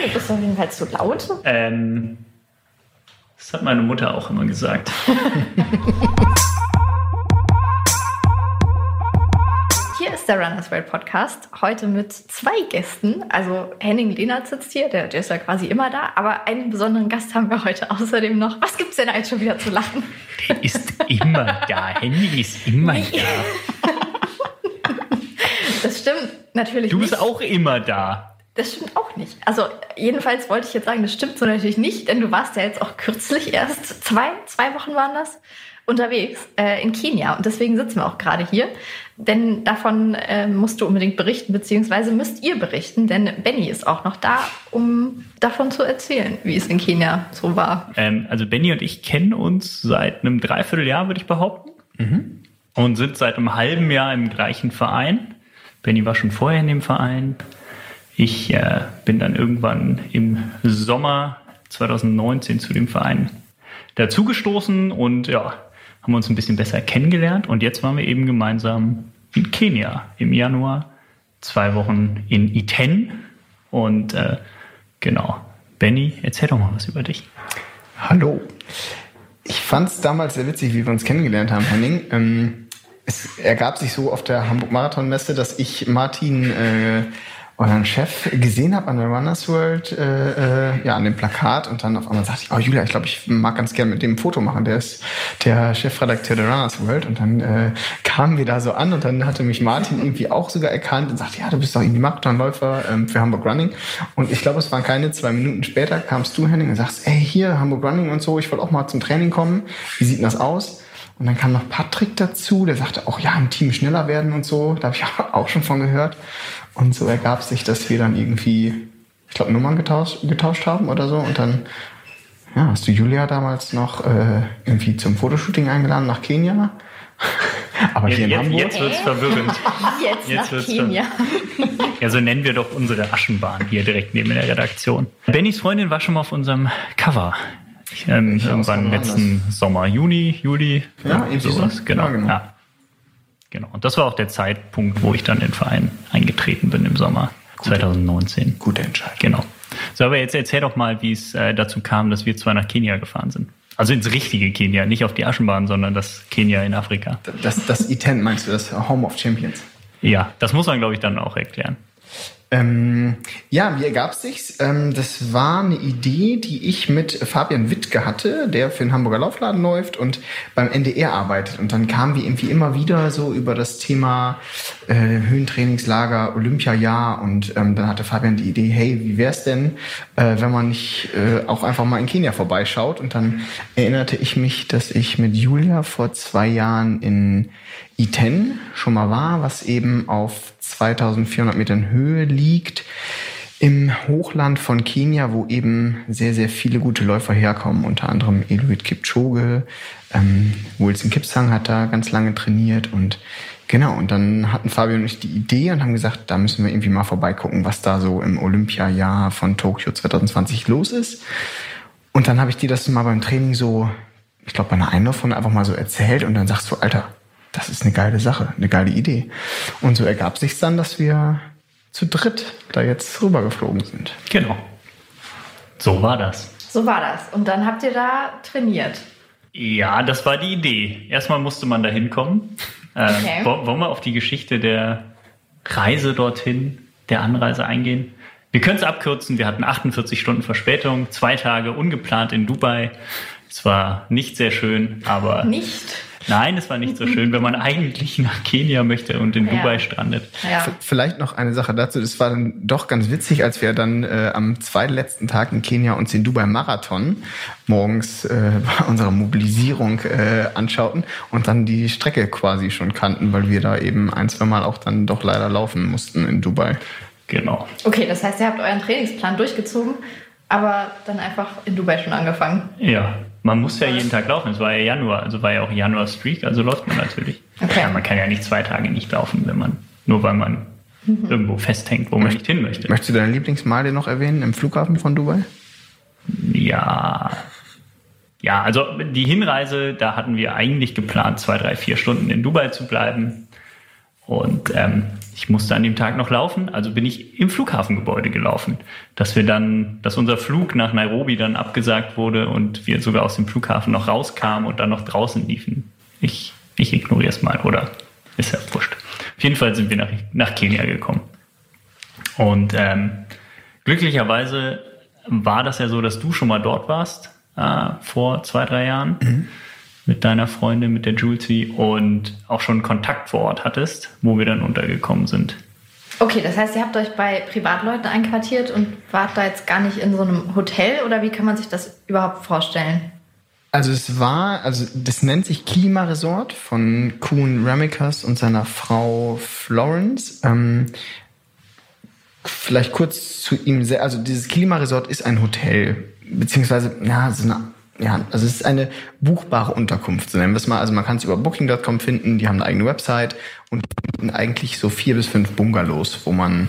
du bist auf jeden Fall zu laut. Ähm, das hat meine Mutter auch immer gesagt. Hier ist der Runners World Podcast. Heute mit zwei Gästen. Also Henning Lehnert sitzt hier, der, der ist ja quasi immer da. Aber einen besonderen Gast haben wir heute außerdem noch. Was gibt's denn eigentlich schon wieder zu lachen? Der ist immer da. Henning ist immer da. Das stimmt natürlich Du bist nicht. auch immer da. Das stimmt auch nicht. Also jedenfalls wollte ich jetzt sagen, das stimmt so natürlich nicht, denn du warst ja jetzt auch kürzlich erst zwei, zwei Wochen waren das unterwegs äh, in Kenia und deswegen sitzen wir auch gerade hier, denn davon äh, musst du unbedingt berichten beziehungsweise müsst ihr berichten, denn Benny ist auch noch da, um davon zu erzählen, wie es in Kenia so war. Ähm, also Benny und ich kennen uns seit einem Dreivierteljahr, würde ich behaupten. Und sind seit einem halben Jahr im gleichen Verein. Benny war schon vorher in dem Verein. Ich äh, bin dann irgendwann im Sommer 2019 zu dem Verein dazugestoßen und ja, haben uns ein bisschen besser kennengelernt. Und jetzt waren wir eben gemeinsam in Kenia im Januar, zwei Wochen in Iten. Und äh, genau, Benny, erzähl doch mal was über dich. Hallo. Ich fand es damals sehr witzig, wie wir uns kennengelernt haben, Henning. Ähm, es ergab sich so auf der Hamburg Marathon Messe, dass ich Martin, äh, euren Chef, gesehen habe an der Runners World, äh, äh, ja, an dem Plakat und dann auf einmal sagte ich, oh Julia, ich glaube, ich mag ganz gerne mit dem ein Foto machen. Der ist der Chefredakteur der Runners World und dann äh, kamen wir da so an und dann hatte mich Martin irgendwie auch sogar erkannt und sagte, ja, du bist doch irgendwie Marathonläufer ähm, für Hamburg Running und ich glaube, es waren keine zwei Minuten später, kamst du, Henning, und sagst, ey, hier, Hamburg Running und so, ich wollte auch mal zum Training kommen. Wie sieht denn das aus? Und dann kam noch Patrick dazu, der sagte auch, ja, im Team schneller werden und so. Da habe ich auch schon von gehört. Und so ergab sich, dass wir dann irgendwie, ich glaube, Nummern getauscht, getauscht haben oder so. Und dann ja, hast du Julia damals noch äh, irgendwie zum Fotoshooting eingeladen nach Kenia. Aber hier in Jetzt, Hamburg. jetzt wird's verwirrend. Jetzt, Jetzt nach wird's Kenia. Ja, so nennen wir doch unsere Aschenbahn hier direkt neben der Redaktion. Bennys Freundin war schon mal auf unserem Cover. Ähm, Welche irgendwann letzten Sommer, Juni, Juli. Ja, irgendwie sowas. so. Genau. Ja, genau. Ja. Genau. Und das war auch der Zeitpunkt, wo ich dann in den Verein eingetreten bin im Sommer 2019. Gute Entscheidung. Genau. So, aber jetzt erzähl doch mal, wie es äh, dazu kam, dass wir zwei nach Kenia gefahren sind. Also ins richtige Kenia, nicht auf die Aschenbahn, sondern das Kenia in Afrika. Das, das Iten meinst du, das Home of Champions? Ja, das muss man, glaube ich, dann auch erklären. Ähm, ja, wie ergab es sich? Ähm, das war eine Idee, die ich mit Fabian Wittke hatte, der für den Hamburger Laufladen läuft und beim NDR arbeitet. Und dann kamen wir irgendwie immer wieder so über das Thema äh, Höhentrainingslager, Olympiajahr. Und ähm, dann hatte Fabian die Idee, hey, wie wär's denn, äh, wenn man nicht äh, auch einfach mal in Kenia vorbeischaut? Und dann erinnerte ich mich, dass ich mit Julia vor zwei Jahren in Iten schon mal war, was eben auf 2400 Metern Höhe liegt im Hochland von Kenia, wo eben sehr, sehr viele gute Läufer herkommen, unter anderem Eliud Kipchoge, ähm, Wilson Kipsang hat da ganz lange trainiert und genau, und dann hatten Fabio und ich die Idee und haben gesagt, da müssen wir irgendwie mal vorbeigucken, was da so im Olympiajahr von Tokio 2020 los ist. Und dann habe ich dir das mal beim Training so, ich glaube bei einer Einlaufrunde einfach mal so erzählt und dann sagst du, Alter, das ist eine geile Sache, eine geile Idee. Und so ergab sich dann, dass wir zu dritt da jetzt rübergeflogen sind. Genau. So war das. So war das. Und dann habt ihr da trainiert. Ja, das war die Idee. Erstmal musste man da hinkommen. Äh, Okay. wo- Wollen wir auf die Geschichte der Reise dorthin, der Anreise eingehen? Wir können es abkürzen. Wir hatten 48 Stunden Verspätung, zwei Tage ungeplant in Dubai. Es war nicht sehr schön, aber Nicht? nein, es war nicht so schön, wenn man eigentlich nach Kenia möchte und in Ja. Dubai strandet. Ja. Vielleicht noch eine Sache dazu. Das war dann doch ganz witzig, als wir dann äh, am zweitletzten Tag in Kenia uns den Dubai Marathon morgens äh, bei unserer Mobilisierung äh, anschauten und dann die Strecke quasi schon kannten, weil wir da eben ein, zwei Mal auch dann doch leider laufen mussten in Dubai. Genau. Okay, das heißt, ihr habt euren Trainingsplan durchgezogen, aber dann einfach in Dubai schon angefangen. Ja, man muss ja jeden Tag laufen. Es war ja Januar, also war ja auch Januar Streak, also läuft man natürlich. Okay. Ja, man kann ja nicht zwei Tage nicht laufen, wenn man, nur weil man irgendwo festhängt, wo man nicht hin möchte. Möchtest du deine Lieblingsmeile noch erwähnen im Flughafen von Dubai? Ja. Ja, also die Hinreise, da hatten wir eigentlich geplant, zwei, drei, vier Stunden in Dubai zu bleiben. Und ähm, ich musste an dem Tag noch laufen, also bin ich im Flughafengebäude gelaufen. Dass wir dann, dass unser Flug nach Nairobi dann abgesagt wurde und wir sogar aus dem Flughafen noch rauskamen und dann noch draußen liefen. Ich, ich ignoriere es mal, oder? Ist ja wurscht. Auf jeden Fall sind wir nach, nach Kenia gekommen. Und ähm, glücklicherweise war das ja so, dass du schon mal dort warst, äh, vor zwei, drei Jahren. Mhm mit deiner Freundin, mit der Julesy und auch schon Kontakt vor Ort hattest, wo wir dann untergekommen sind. Okay, das heißt, ihr habt euch bei Privatleuten einquartiert und wart da jetzt gar nicht in so einem Hotel oder wie kann man sich das überhaupt vorstellen? Also es war, also das nennt sich Klimaresort von Kuhn Ramikas und seiner Frau Florence. Ähm, vielleicht kurz zu ihm, sehr, also dieses Klimaresort ist ein Hotel, beziehungsweise, ja, so eine ja, also es ist eine buchbare Unterkunft, so nennen wir es mal. Also man kann es über Booking.com finden, die haben eine eigene Website und bieten eigentlich so vier bis fünf Bungalows, wo man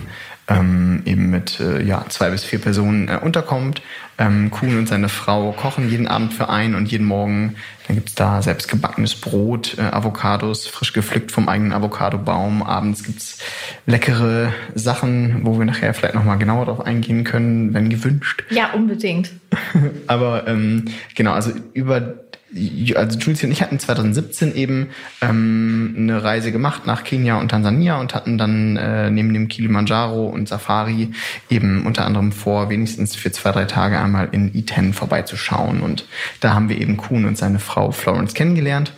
ähm, eben mit äh, ja, zwei bis vier Personen äh, unterkommt. Ähm, Kuhn und seine Frau kochen jeden Abend für einen und jeden Morgen. Dann gibt's da selbst gebackenes Brot, äh, Avocados, frisch gepflückt vom eigenen Avocadobaum. Abends gibt's leckere Sachen, wo wir nachher vielleicht nochmal genauer darauf eingehen können, wenn gewünscht. Ja, unbedingt. Aber ähm, genau, also über also Jules und ich hatten 2017 eben ähm, eine Reise gemacht nach Kenia und Tansania und hatten dann äh, neben dem Kilimanjaro und Safari eben unter anderem vor, wenigstens für zwei, drei Tage einmal in Iten vorbeizuschauen. Und da haben wir eben Kuhn und seine Frau Florence kennengelernt,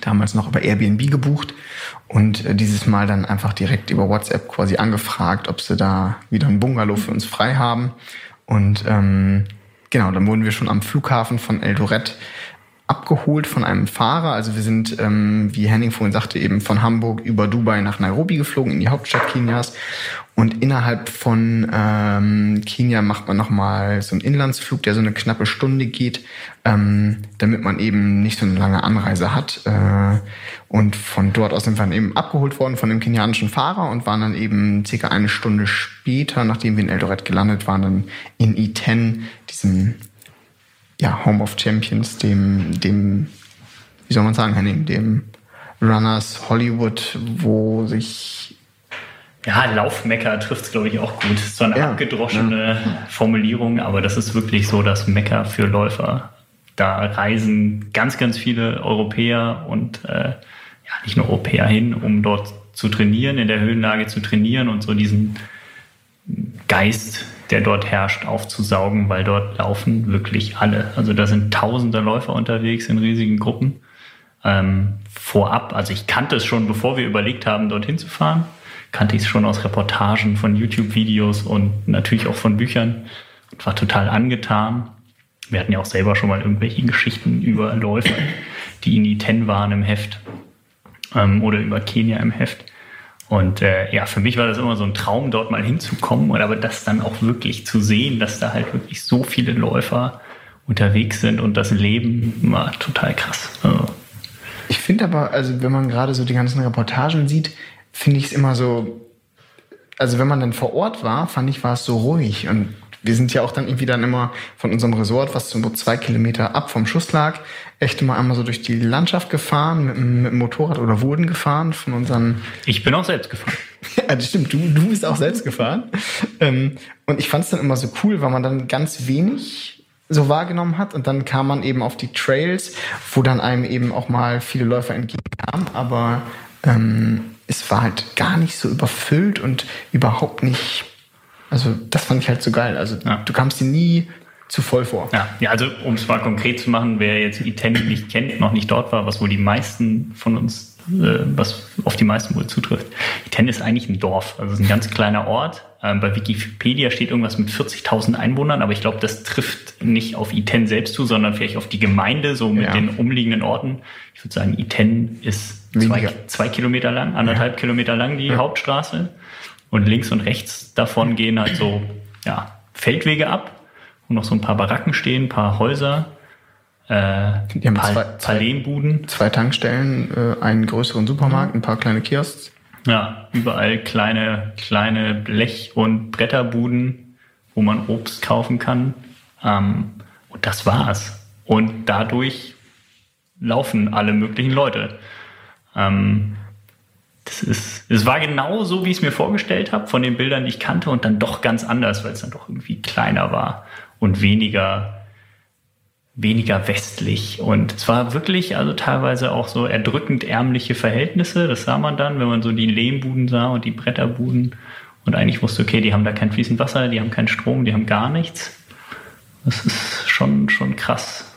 damals noch über Airbnb gebucht und äh, dieses Mal dann einfach direkt über WhatsApp quasi angefragt, ob sie da wieder ein Bungalow für uns frei haben. Und ähm, genau, dann wurden wir schon am Flughafen von Eldoret abgeholt von einem Fahrer. Also wir sind, ähm, wie Henning vorhin sagte, eben von Hamburg über Dubai nach Nairobi geflogen, in die Hauptstadt Kenias. Und innerhalb von ähm, Kenia macht man nochmal so einen Inlandsflug, der so eine knappe Stunde geht, ähm, damit man eben nicht so eine lange Anreise hat. Äh, und von dort aus sind wir dann eben abgeholt worden von dem kenianischen Fahrer und waren dann eben circa eine Stunde später, nachdem wir in Eldoret gelandet waren, dann in Iten, diesem ja, Home of Champions, dem, dem, wie soll man sagen, Henning, dem Runners Hollywood, wo sich ja, Laufmecker trifft es, glaube ich, auch gut. So eine ja, abgedroschene ja. Formulierung, aber das ist wirklich so das Mecker für Läufer. Da reisen ganz, ganz viele Europäer und äh, ja, nicht nur Europäer hin, um dort zu trainieren, in der Höhenlage zu trainieren und so diesen Geist der dort herrscht, aufzusaugen, weil dort laufen wirklich alle. Also da sind tausende Läufer unterwegs in riesigen Gruppen. Ähm, vorab, also ich kannte es schon, bevor wir überlegt haben, dorthin zu fahren, kannte ich es schon aus Reportagen, von YouTube-Videos und natürlich auch von Büchern und war total angetan. Wir hatten ja auch selber schon mal irgendwelche Geschichten über Läufer, die in Iten waren im Heft ähm, oder über Kenia im Heft. Und äh, ja, für mich war das immer so ein Traum, dort mal hinzukommen, und aber das dann auch wirklich zu sehen, dass da halt wirklich so viele Läufer unterwegs sind und das Leben war total krass. Also. Ich finde aber, also wenn man gerade so die ganzen Reportagen sieht, finde ich es immer so, also wenn man dann vor Ort war, fand ich, war es so ruhig und wir sind ja auch dann irgendwie dann immer von unserem Resort, was so zwei Kilometer ab vom Schuss lag, echt immer einmal so durch die Landschaft gefahren mit, mit dem Motorrad oder wurden gefahren von unseren. Ich bin auch selbst gefahren. ja, das stimmt. Du, du bist auch selbst gefahren. Ähm, und ich fand es dann immer so cool, weil man dann ganz wenig so wahrgenommen hat und dann kam man eben auf die Trails, wo dann einem eben auch mal viele Läufer entgegenkamen, aber ähm, es war halt gar nicht so überfüllt und überhaupt nicht also das fand ich halt so geil. Also ja. du kamst dir nie zu voll vor. Ja, ja also um es mal konkret zu machen, wer jetzt Iten nicht kennt, noch nicht dort war, was wohl die meisten von uns, äh, was auf die meisten wohl zutrifft. Iten ist eigentlich ein Dorf, also es ist ein ganz kleiner Ort. Ähm, bei Wikipedia steht irgendwas mit 40.000 Einwohnern, aber ich glaube, das trifft nicht auf Iten selbst zu, sondern vielleicht auf die Gemeinde, so mit ja. den umliegenden Orten. Ich würde sagen, Iten ist zwei, zwei, Kilometer lang, anderthalb ja. Kilometer lang die Hauptstraße. Und links und rechts davon gehen halt so ja, Feldwege ab, wo noch so ein paar Baracken stehen, ein paar Häuser, äh, ein paar, zwei, paar Lehmbuden. Zwei Tankstellen, äh, einen größeren Supermarkt, ein paar kleine Kiosks. Ja, überall kleine, kleine Blech- und Bretterbuden, wo man Obst kaufen kann. Ähm, und das war's. Und dadurch laufen alle möglichen Leute. Ähm, das ist, es war genau so, wie ich es mir vorgestellt habe, von den Bildern, die ich kannte, und dann doch ganz anders, weil es dann doch irgendwie kleiner war und weniger, weniger westlich. Und es war wirklich, also teilweise auch so erdrückend ärmliche Verhältnisse. Das sah man dann, wenn man so die Lehmbuden sah und die Bretterbuden und eigentlich wusste, okay, die haben da kein fließend Wasser, die haben keinen Strom, die haben gar nichts. Das ist schon, schon krass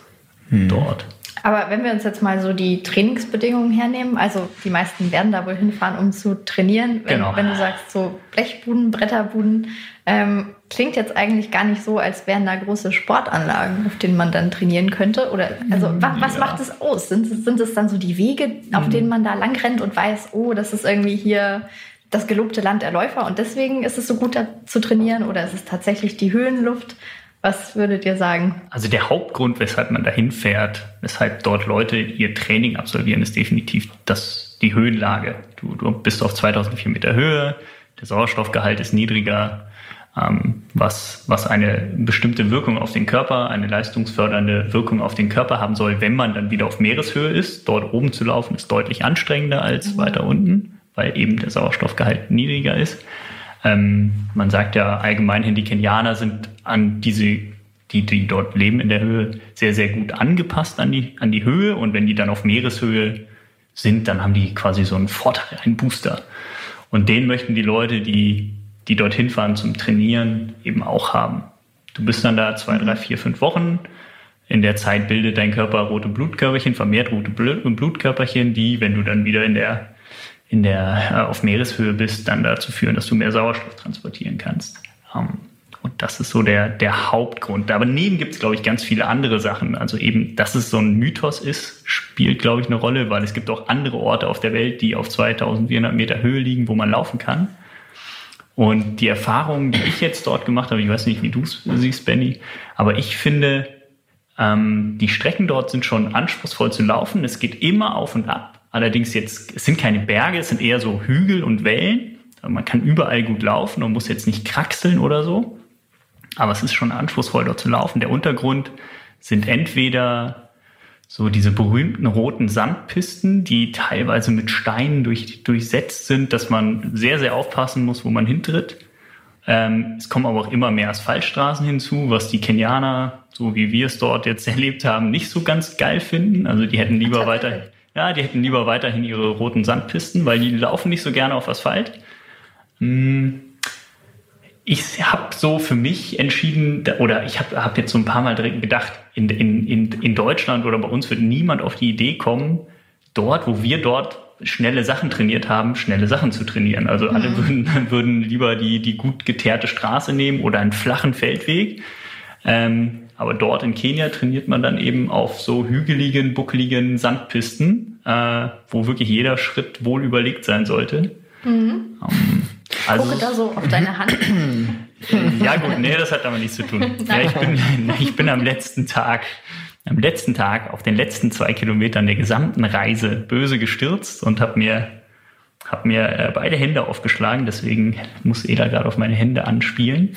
hm. dort. Aber wenn wir uns jetzt mal so die Trainingsbedingungen hernehmen, also die meisten werden da wohl hinfahren, um zu trainieren. Wenn, genau. wenn du sagst, so Blechbuden, Bretterbuden, ähm, klingt jetzt eigentlich gar nicht so, als wären da große Sportanlagen, auf denen man dann trainieren könnte. Oder also was, was ja. macht es aus? Sind, sind es dann so die Wege, auf mhm. denen man da lang rennt und weiß, oh, das ist irgendwie hier das gelobte Land der Läufer und deswegen ist es so gut da zu trainieren oder ist es tatsächlich die Höhenluft? Was würdet ihr sagen? Also der Hauptgrund, weshalb man dahin fährt, weshalb dort Leute ihr Training absolvieren, ist definitiv das, die Höhenlage. Du, du bist auf 2004 Meter Höhe, der Sauerstoffgehalt ist niedriger, ähm, was, was eine bestimmte Wirkung auf den Körper, eine leistungsfördernde Wirkung auf den Körper haben soll, wenn man dann wieder auf Meereshöhe ist. Dort oben zu laufen ist deutlich anstrengender als mhm. weiter unten, weil eben der Sauerstoffgehalt niedriger ist. Ähm, man sagt ja allgemein, die Kenianer sind an diese, die, die dort leben in der Höhe, sehr, sehr gut angepasst an die, an die Höhe. Und wenn die dann auf Meereshöhe sind, dann haben die quasi so einen Vorteil, einen Booster. Und den möchten die Leute, die, die dorthin fahren zum Trainieren, eben auch haben. Du bist dann da zwei, drei, vier, fünf Wochen. In der Zeit bildet dein Körper rote Blutkörperchen, vermehrt rote Blutkörperchen, die, wenn du dann wieder in der in der, äh, auf Meereshöhe bist, dann dazu führen, dass du mehr Sauerstoff transportieren kannst. Ähm, und das ist so der, der Hauptgrund. Aber neben gibt es, glaube ich, ganz viele andere Sachen. Also eben, dass es so ein Mythos ist, spielt, glaube ich, eine Rolle, weil es gibt auch andere Orte auf der Welt, die auf 2400 Meter Höhe liegen, wo man laufen kann. Und die Erfahrungen, die ich jetzt dort gemacht habe, ich weiß nicht, wie du es siehst, Benny, aber ich finde, ähm, die Strecken dort sind schon anspruchsvoll zu laufen. Es geht immer auf und ab. Allerdings jetzt, es sind keine Berge, es sind eher so Hügel und Wellen. Man kann überall gut laufen und muss jetzt nicht kraxeln oder so. Aber es ist schon anspruchsvoll, dort zu laufen. Der Untergrund sind entweder so diese berühmten roten Sandpisten, die teilweise mit Steinen durch, durchsetzt sind, dass man sehr, sehr aufpassen muss, wo man hintritt. Ähm, es kommen aber auch immer mehr Asphaltstraßen hinzu, was die Kenianer, so wie wir es dort jetzt erlebt haben, nicht so ganz geil finden. Also die hätten lieber weiter, ja, die hätten lieber weiterhin ihre roten Sandpisten, weil die laufen nicht so gerne auf Asphalt. Hm. Ich habe so für mich entschieden, oder ich habe hab jetzt so ein paar Mal gedacht, in, in, in, in Deutschland oder bei uns wird niemand auf die Idee kommen, dort, wo wir dort schnelle Sachen trainiert haben, schnelle Sachen zu trainieren. Also alle mhm. würden, würden lieber die, die gut geteerte Straße nehmen oder einen flachen Feldweg. Ähm, aber dort in Kenia trainiert man dann eben auf so hügeligen, buckeligen Sandpisten, äh, wo wirklich jeder Schritt wohl überlegt sein sollte. Mhm. Ähm, also, Gucke da so auf deine Hand. ja gut, nee, das hat aber nichts zu tun. Ja, ich, bin, ich bin am letzten Tag, am letzten Tag auf den letzten zwei Kilometern der gesamten Reise böse gestürzt und habe mir habe mir äh, beide Hände aufgeschlagen, deswegen muss Eda gerade auf meine Hände anspielen.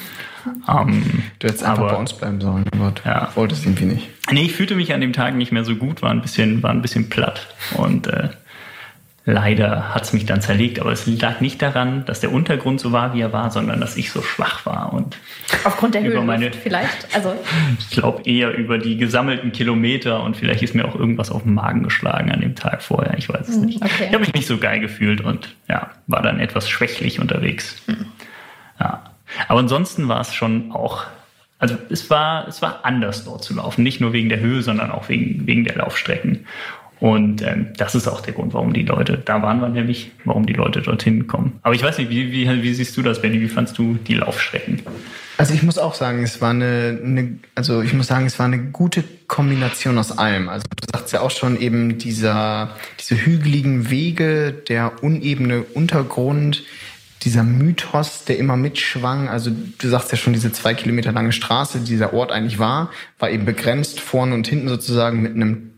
Ähm, du hättest einfach aber, bei uns bleiben sollen, du ja. wolltest irgendwie nicht. Nee, ich fühlte mich an dem Tag nicht mehr so gut, war ein bisschen, war ein bisschen platt und äh, leider hat es mich dann zerlegt. Aber es lag nicht daran, dass der Untergrund so war, wie er war, sondern dass ich so schwach war und aufgrund der Höhe meine, vielleicht. Also ich glaube eher über die gesammelten Kilometer und vielleicht ist mir auch irgendwas auf den Magen geschlagen an dem Tag vorher. Ich weiß es hm, nicht. Okay. Ich habe mich nicht so geil gefühlt und ja, war dann etwas schwächlich unterwegs. Hm. Ja. Aber ansonsten war es schon auch, also es war, es war anders dort zu laufen. Nicht nur wegen der Höhe, sondern auch wegen, wegen der Laufstrecken. Und ähm, das ist auch der Grund, warum die Leute, da waren wir nämlich, warum die Leute dorthin kommen. Aber ich weiß nicht, wie, wie, wie siehst du das, Benny? Wie fandst du die Laufstrecken? Also ich muss auch sagen, es war eine, eine, also ich muss sagen, es war eine gute Kombination aus allem. Also du sagst ja auch schon eben dieser, diese hügeligen Wege, der unebene Untergrund, dieser Mythos, der immer mitschwang. Also du sagst ja schon, diese zwei Kilometer lange Straße, die dieser Ort eigentlich war, war eben begrenzt vorne und hinten sozusagen mit einem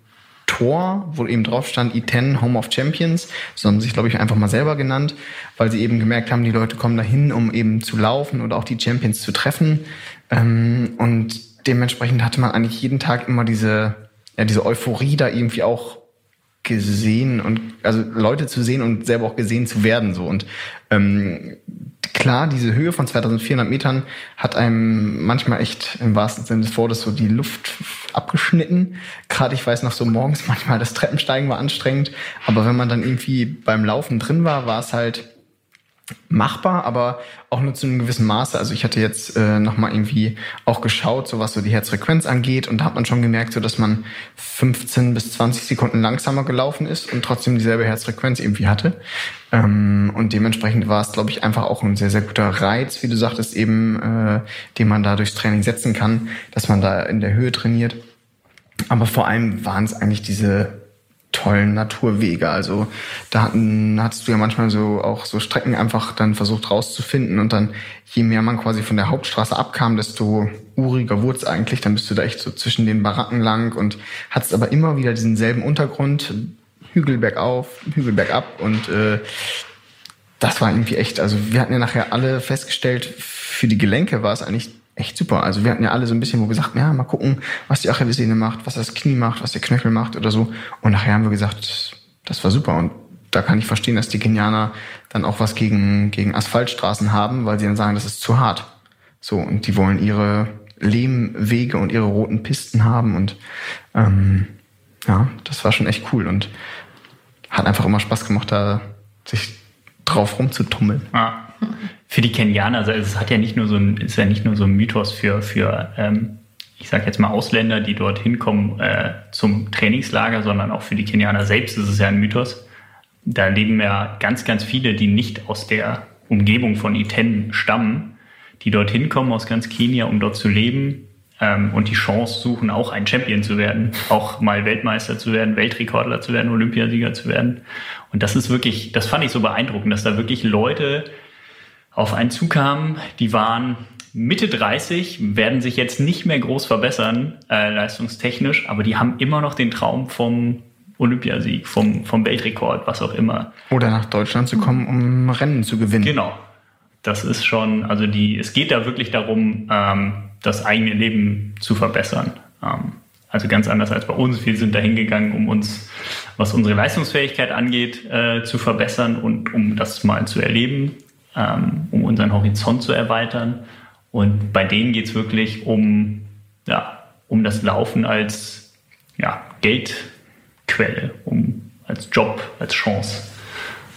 Tor, wo eben drauf stand E10 Home of Champions. So haben sie sich, glaube ich, einfach mal selber genannt, weil sie eben gemerkt haben, die Leute kommen dahin, um eben zu laufen oder auch die Champions zu treffen. Ähm, und dementsprechend hatte man eigentlich jeden Tag immer diese, ja, diese Euphorie da irgendwie auch gesehen und also Leute zu sehen und selber auch gesehen zu werden so und ähm, klar diese Höhe von 2400 Metern hat einem manchmal echt im wahrsten Sinne des Wortes so die Luft abgeschnitten. Gerade ich weiß noch so morgens manchmal das Treppensteigen war anstrengend. Aber wenn man dann irgendwie beim Laufen drin war war es halt machbar, aber auch nur zu einem gewissen Maße. Also ich hatte jetzt äh, nochmal irgendwie auch geschaut, so was so die Herzfrequenz angeht und da hat man schon gemerkt, so dass man 15 bis 20 Sekunden langsamer gelaufen ist und trotzdem dieselbe Herzfrequenz irgendwie hatte. Ähm, und dementsprechend war es, glaube ich, einfach auch ein sehr, sehr guter Reiz, wie du sagtest, eben, äh, den man da durchs Training setzen kann, dass man da in der Höhe trainiert. Aber vor allem waren es eigentlich diese tollen Naturwege. Also da hatten, hattest du ja manchmal so auch so Strecken einfach dann versucht rauszufinden und dann je mehr man quasi von der Hauptstraße abkam, desto uriger wurde es eigentlich. Dann bist du da echt so zwischen den Baracken lang und hattest aber immer wieder diesen selben Untergrund, Hügel bergauf, Hügel bergab und äh, das war irgendwie echt, also wir hatten ja nachher alle festgestellt, für die Gelenke war es eigentlich echt super. Also wir hatten ja alle so ein bisschen, wo wir gesagt, ja, mal gucken, was die Achillessehne macht, was das Knie macht, was der Knöchel macht oder so. Und nachher haben wir gesagt, das war super. Und da kann ich verstehen, dass die Kenianer dann auch was gegen, gegen Asphaltstraßen haben, weil sie dann sagen, das ist zu hart. So, und die wollen ihre Lehmwege und ihre roten Pisten haben. Und ähm, ja, das war schon echt cool und hat einfach immer Spaß gemacht, da sich drauf rumzutummeln. Ah für die Kenianer, also es hat ja nicht nur so ein, ist ja nicht nur so ein Mythos für, für ähm, ich sage jetzt mal Ausländer, die dorthin kommen äh, zum Trainingslager, sondern auch für die Kenianer selbst ist es ja ein Mythos. Da leben ja ganz, ganz viele, die nicht aus der Umgebung von Iten stammen, die dorthin kommen aus ganz Kenia, um dort zu leben ähm, und die Chance suchen, auch ein Champion zu werden, auch mal Weltmeister zu werden, Weltrekordler zu werden, Olympiasieger zu werden. Und das ist wirklich, das fand ich so beeindruckend, dass da wirklich Leute auf einen zukamen. Die waren Mitte 30, werden sich jetzt nicht mehr groß verbessern, äh, leistungstechnisch, aber die haben immer noch den Traum vom Olympiasieg, vom, vom Weltrekord, was auch immer. Oder nach Deutschland zu kommen, um Rennen zu gewinnen. Genau. Das ist schon, also die, es geht da wirklich darum, ähm, das eigene Leben zu verbessern. Ähm, also ganz anders als bei uns. Wir sind da hingegangen, um uns, was unsere Leistungsfähigkeit angeht, äh, zu verbessern und um das mal zu erleben ähm, um unseren Horizont zu erweitern. Und bei denen geht es wirklich um, ja, um das Laufen als ja, Geldquelle, um, als Job, als Chance.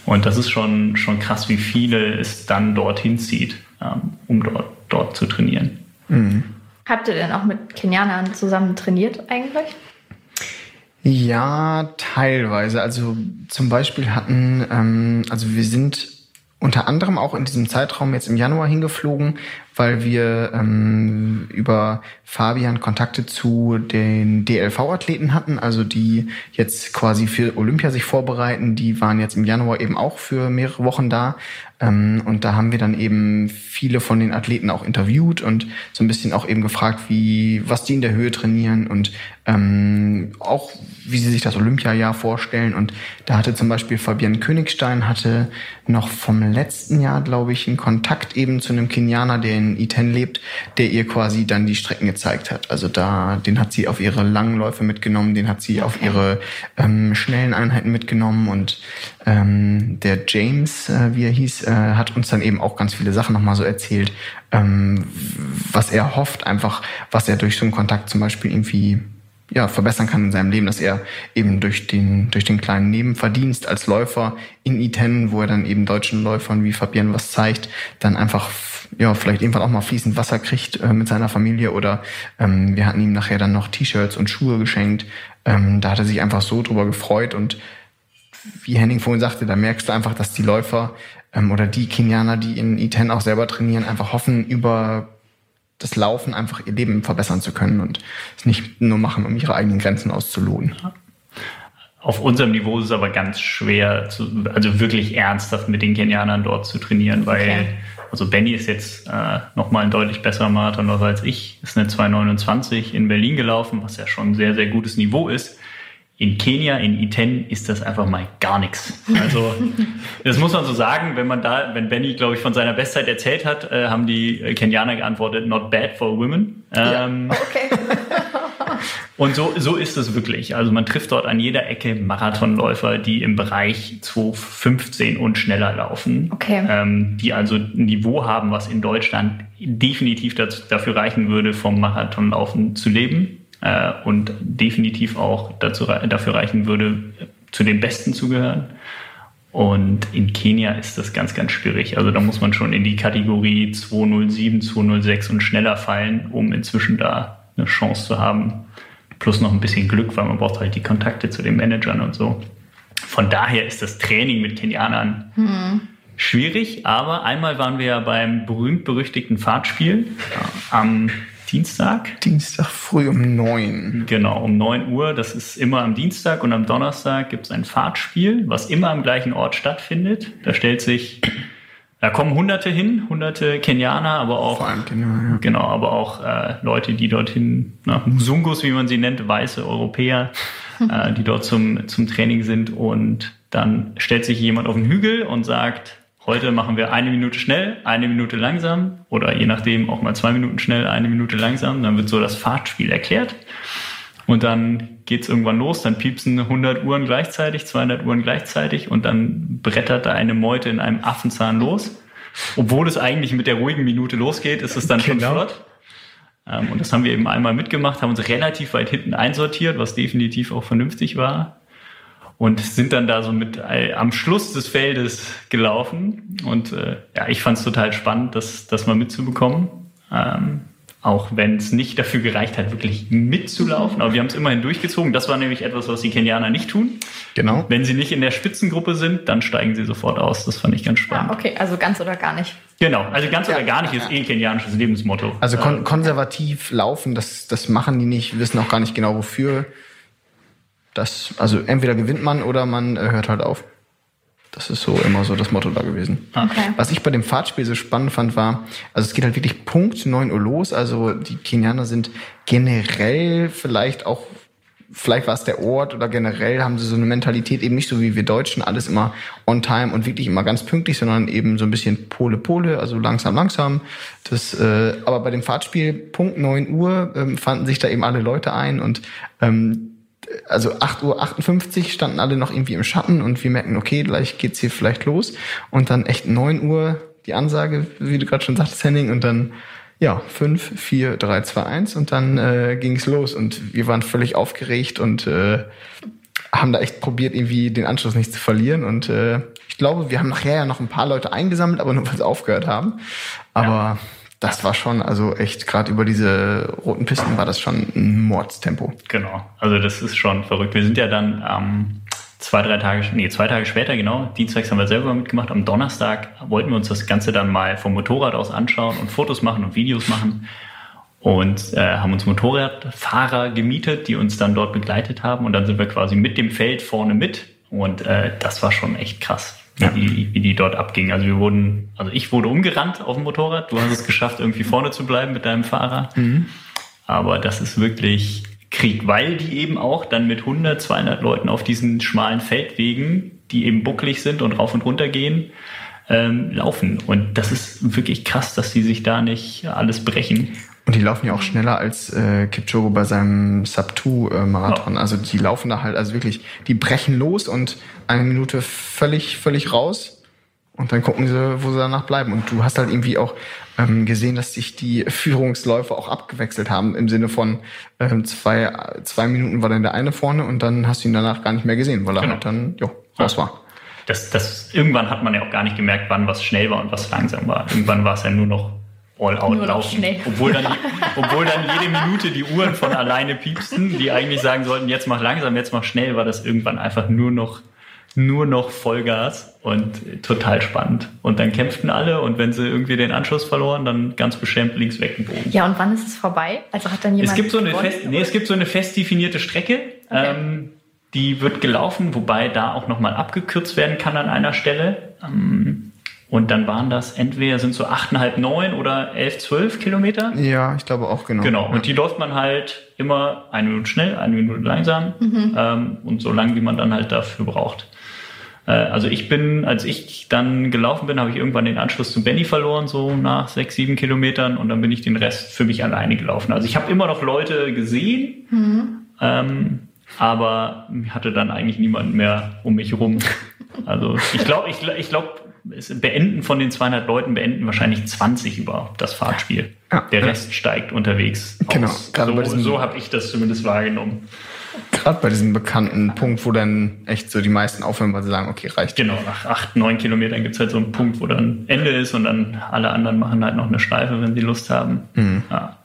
Und das ist schon, schon krass, wie viele es dann dorthin zieht, ähm, um dort, dort zu trainieren. Mhm. Habt ihr denn auch mit Kenianern zusammen trainiert eigentlich? Ja, teilweise. Also zum Beispiel hatten, ähm, also wir sind unter anderem auch in diesem Zeitraum jetzt im Januar hingeflogen, weil wir ähm, über Fabian Kontakte zu den DLV-Athleten hatten, also die jetzt quasi für Olympia sich vorbereiten. Die waren jetzt im Januar eben auch für mehrere Wochen da. Ähm, und da haben wir dann eben viele von den Athleten auch interviewt und so ein bisschen auch eben gefragt, wie, was die in der Höhe trainieren und ähm, auch wie sie sich das Olympiajahr vorstellen. Und da hatte zum Beispiel Fabian Königstein hatte noch vom letzten Jahr, glaube ich, einen Kontakt eben zu einem Kenianer, der in Iten lebt, der ihr quasi dann die Strecken gezeigt hat. Also da, den hat sie auf ihre langen Läufe mitgenommen, den hat sie okay. auf ihre ähm, schnellen Einheiten mitgenommen und ähm, der James, äh, wie er hieß, äh, hat uns dann eben auch ganz viele Sachen nochmal so erzählt, ähm, was er hofft, einfach, was er durch so einen Kontakt zum Beispiel irgendwie ja, verbessern kann in seinem Leben, dass er eben durch den, durch den kleinen Nebenverdienst als Läufer in I10, wo er dann eben deutschen Läufern wie Fabienne was zeigt, dann einfach ja, vielleicht irgendwann auch mal fließend Wasser kriegt äh, mit seiner Familie oder ähm, wir hatten ihm nachher dann noch T-Shirts und Schuhe geschenkt. Ähm, da hat er sich einfach so drüber gefreut und wie Henning vorhin sagte, da merkst du einfach, dass die Läufer ähm, oder die Kenianer, die in I10 auch selber trainieren, einfach hoffen, über das Laufen einfach ihr Leben verbessern zu können und es nicht nur machen, um ihre eigenen Grenzen auszuloten. Auf unserem Niveau ist es aber ganz schwer, zu, also wirklich ernsthaft mit den Kenianern dort zu trainieren, weil okay. Also Benny ist jetzt äh, nochmal ein deutlich besserer Marathonläufer als ich, ist eine 229 in Berlin gelaufen, was ja schon ein sehr, sehr gutes Niveau ist in Kenia, in Iten, ist das einfach mal gar nichts. Also, das muss man so sagen, wenn man da, wenn Benny, glaube ich, von seiner Bestzeit erzählt hat, äh, haben die Kenianer geantwortet, not bad for women. Ähm, ja, okay. Und so, so ist es wirklich. Also man trifft dort an jeder Ecke Marathonläufer, die im Bereich 2,15 und schneller laufen. Okay. Ähm, die also ein Niveau haben, was in Deutschland definitiv dazu, dafür reichen würde, vom Marathonlaufen zu leben. Äh, und definitiv auch dazu, dafür reichen würde, zu den Besten zu gehören. Und in Kenia ist das ganz, ganz schwierig. Also da muss man schon in die Kategorie 207, 206 und schneller fallen, um inzwischen da eine Chance zu haben. Plus noch ein bisschen Glück, weil man braucht halt die Kontakte zu den Managern und so. Von daher ist das Training mit Kenianern hm. schwierig. Aber einmal waren wir ja beim berühmt-berüchtigten Fahrtspiel am Dienstag. Dienstag früh um neun. Genau, um neun Uhr. Das ist immer am Dienstag und am Donnerstag gibt es ein Fahrtspiel, was immer am gleichen Ort stattfindet. Da stellt sich, da kommen Hunderte hin, Hunderte Kenianer, aber auch, Kenianer, ja. genau, aber auch äh, Leute, die dorthin, na, Musungus, wie man sie nennt, weiße Europäer, äh, die dort zum, zum Training sind. Und dann stellt sich jemand auf den Hügel und sagt, Heute machen wir eine Minute schnell, eine Minute langsam oder je nachdem auch mal zwei Minuten schnell, eine Minute langsam. Dann wird so das Fahrtspiel erklärt. Und dann geht's irgendwann los, dann piepsen 100 Uhren gleichzeitig, 200 Uhren gleichzeitig und dann brettert da eine Meute in einem Affenzahn los. Obwohl es eigentlich mit der ruhigen Minute losgeht, ist es dann schon genau. flott. Ähm, und das haben wir eben einmal mitgemacht, haben uns relativ weit hinten einsortiert, was definitiv auch vernünftig war und sind dann da so mit äh, am Schluss des Feldes gelaufen. Und äh, ja, ich fand es total spannend, das, das mal mitzubekommen. Ähm, auch wenn es nicht dafür gereicht hat, wirklich mitzulaufen. Aber wir haben es immerhin durchgezogen. Das war nämlich etwas, was die Kenianer nicht tun. Genau. Wenn sie nicht in der Spitzengruppe sind, dann steigen sie sofort aus. Das fand ich ganz spannend. Ah, okay, also ganz oder gar nicht. Genau, also ganz ja, oder gar nicht ist eh ein kenianisches Lebensmotto. Also kon konservativ laufen, das, das machen die nicht, wissen auch gar nicht genau wofür. Das, also entweder gewinnt man oder man äh, hört halt auf. Das ist so immer so das Motto da gewesen. Okay. Was ich bei dem Fahrtspiel so spannend fand, war, also es geht halt wirklich Punkt 9 Uhr los. Also die Kenianer sind generell vielleicht auch, vielleicht war es der Ort oder generell haben sie so eine Mentalität eben nicht so wie wir Deutschen, alles immer on time und wirklich immer ganz pünktlich, sondern eben so ein bisschen Pole Pole, also langsam langsam. Das, äh, aber bei dem Fahrtspiel Punkt 9 Uhr ähm, fanden sich da eben alle Leute ein und ähm, also 8.58 Uhr standen alle noch irgendwie im Schatten und wir merken, okay, gleich geht's hier vielleicht los. Und dann echt 9 Uhr die Ansage, wie du gerade schon sagtest, Henning, und dann ja, 5, 4, 3, 2, 1 und dann äh, ging's los und wir waren völlig aufgeregt und äh, haben da echt probiert, irgendwie den Anschluss nicht zu verlieren. Und äh, ich glaube, wir haben nachher ja noch ein paar Leute eingesammelt, aber nur weil sie aufgehört haben. Aber das war schon, also echt, gerade über diese roten Pisten war das schon ein Mordstempo. Genau, also das ist schon verrückt. Wir sind ja dann ähm, zwei, drei Tage, nee, zwei Tage später, genau, Dienstags haben wir selber mitgemacht. Am Donnerstag wollten wir uns das Ganze dann mal vom Motorrad aus anschauen und Fotos machen und Videos machen. Und äh, haben uns Motorradfahrer gemietet, die uns dann dort begleitet haben. Und dann sind wir quasi mit dem Feld vorne mit. Und äh, das war schon echt krass ja. wie, wie die dort abging. Also wir wurden, also ich wurde umgerannt auf dem Motorrad. Du hast es geschafft, irgendwie vorne zu bleiben mit deinem Fahrer. Mhm. Aber das ist wirklich Krieg, weil die eben auch dann mit 100, 200 Leuten auf diesen schmalen Feldwegen, die eben bucklig sind und rauf und runter gehen, ähm, laufen. Und das ist wirklich krass, dass die sich da nicht alles brechen. Und die laufen ja auch schneller als äh, Kipchoge bei seinem Sub-2-Marathon. Äh, also die laufen da halt, also wirklich, die brechen los und eine Minute völlig, völlig raus. Und dann gucken sie, wo sie danach bleiben. Und du hast halt irgendwie auch ähm, gesehen, dass sich die Führungsläufer auch abgewechselt haben. Im Sinne von ähm, zwei, zwei Minuten war dann der eine vorne und dann hast du ihn danach gar nicht mehr gesehen, weil er genau. halt dann jo, raus war. Das, das, irgendwann hat man ja auch gar nicht gemerkt, wann was schnell war und was langsam war. Irgendwann war es ja nur noch all out Nur laufen. Obwohl dann, obwohl dann jede Minute die Uhren von alleine piepsten, die eigentlich sagen sollten, jetzt mach langsam, jetzt mach schnell, war das irgendwann einfach nur noch, nur noch Vollgas und total spannend. Und dann kämpften alle und wenn sie irgendwie den Anschluss verloren, dann ganz beschämt links weggebogen. Ja, und wann ist es vorbei? Also hat dann jemand. Es gibt so eine, fest, nee, es gibt so eine fest definierte Strecke. Okay. Ähm, die wird gelaufen, wobei da auch nochmal abgekürzt werden kann an einer Stelle. Ähm, und dann waren das entweder sind so 8,5, 9 oder 11, 12 Kilometer. Ja, ich glaube auch, genau. Genau. Und die läuft man halt immer eine Minute schnell, eine Minute langsam mhm. ähm, und so lang, wie man dann halt dafür braucht. Äh, also ich bin, als ich dann gelaufen bin, habe ich irgendwann den Anschluss zu Benny verloren, so nach sechs, sieben Kilometern und dann bin ich den Rest für mich alleine gelaufen. Also ich habe immer noch Leute gesehen, mhm. ähm, aber hatte dann eigentlich niemanden mehr um mich rum. Also ich glaube, ich, ich glaube, beenden von den 200 Leuten beenden wahrscheinlich 20 überhaupt das Fahrtspiel. Ja, Der Rest steigt unterwegs. Genau. Aus. So, so habe ich das zumindest wahrgenommen. Gerade bei diesem bekannten Punkt, wo dann echt so die meisten aufhören, weil sie sagen, okay, reicht. Genau, nach acht, neun Kilometern gibt es halt so einen Punkt, wo dann Ende ist und dann alle anderen machen halt noch eine Schleife, wenn sie Lust haben. Mhm. Ja.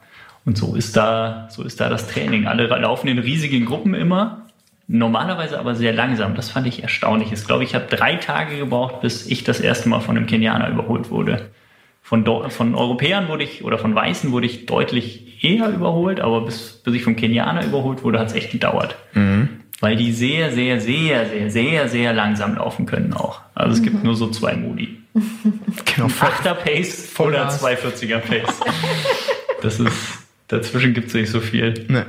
Und so ist da, so ist da das Training. Alle laufen in riesigen Gruppen immer, normalerweise aber sehr langsam. Das fand ich erstaunlich. Ich glaube, ich habe drei Tage gebraucht, bis ich das erste Mal von einem Kenianer überholt wurde. Von, von Europäern wurde ich oder von Weißen wurde ich deutlich eher überholt, aber bis, bis ich vom Kenianer überholt wurde, hat es echt gedauert. Mhm. Weil die sehr, sehr, sehr, sehr, sehr, sehr langsam laufen können auch. Also es mhm. gibt nur so zwei Modi. Genau, 8er Pace oder 240er Pace. Das ist, dazwischen gibt es nicht so viel. Nee.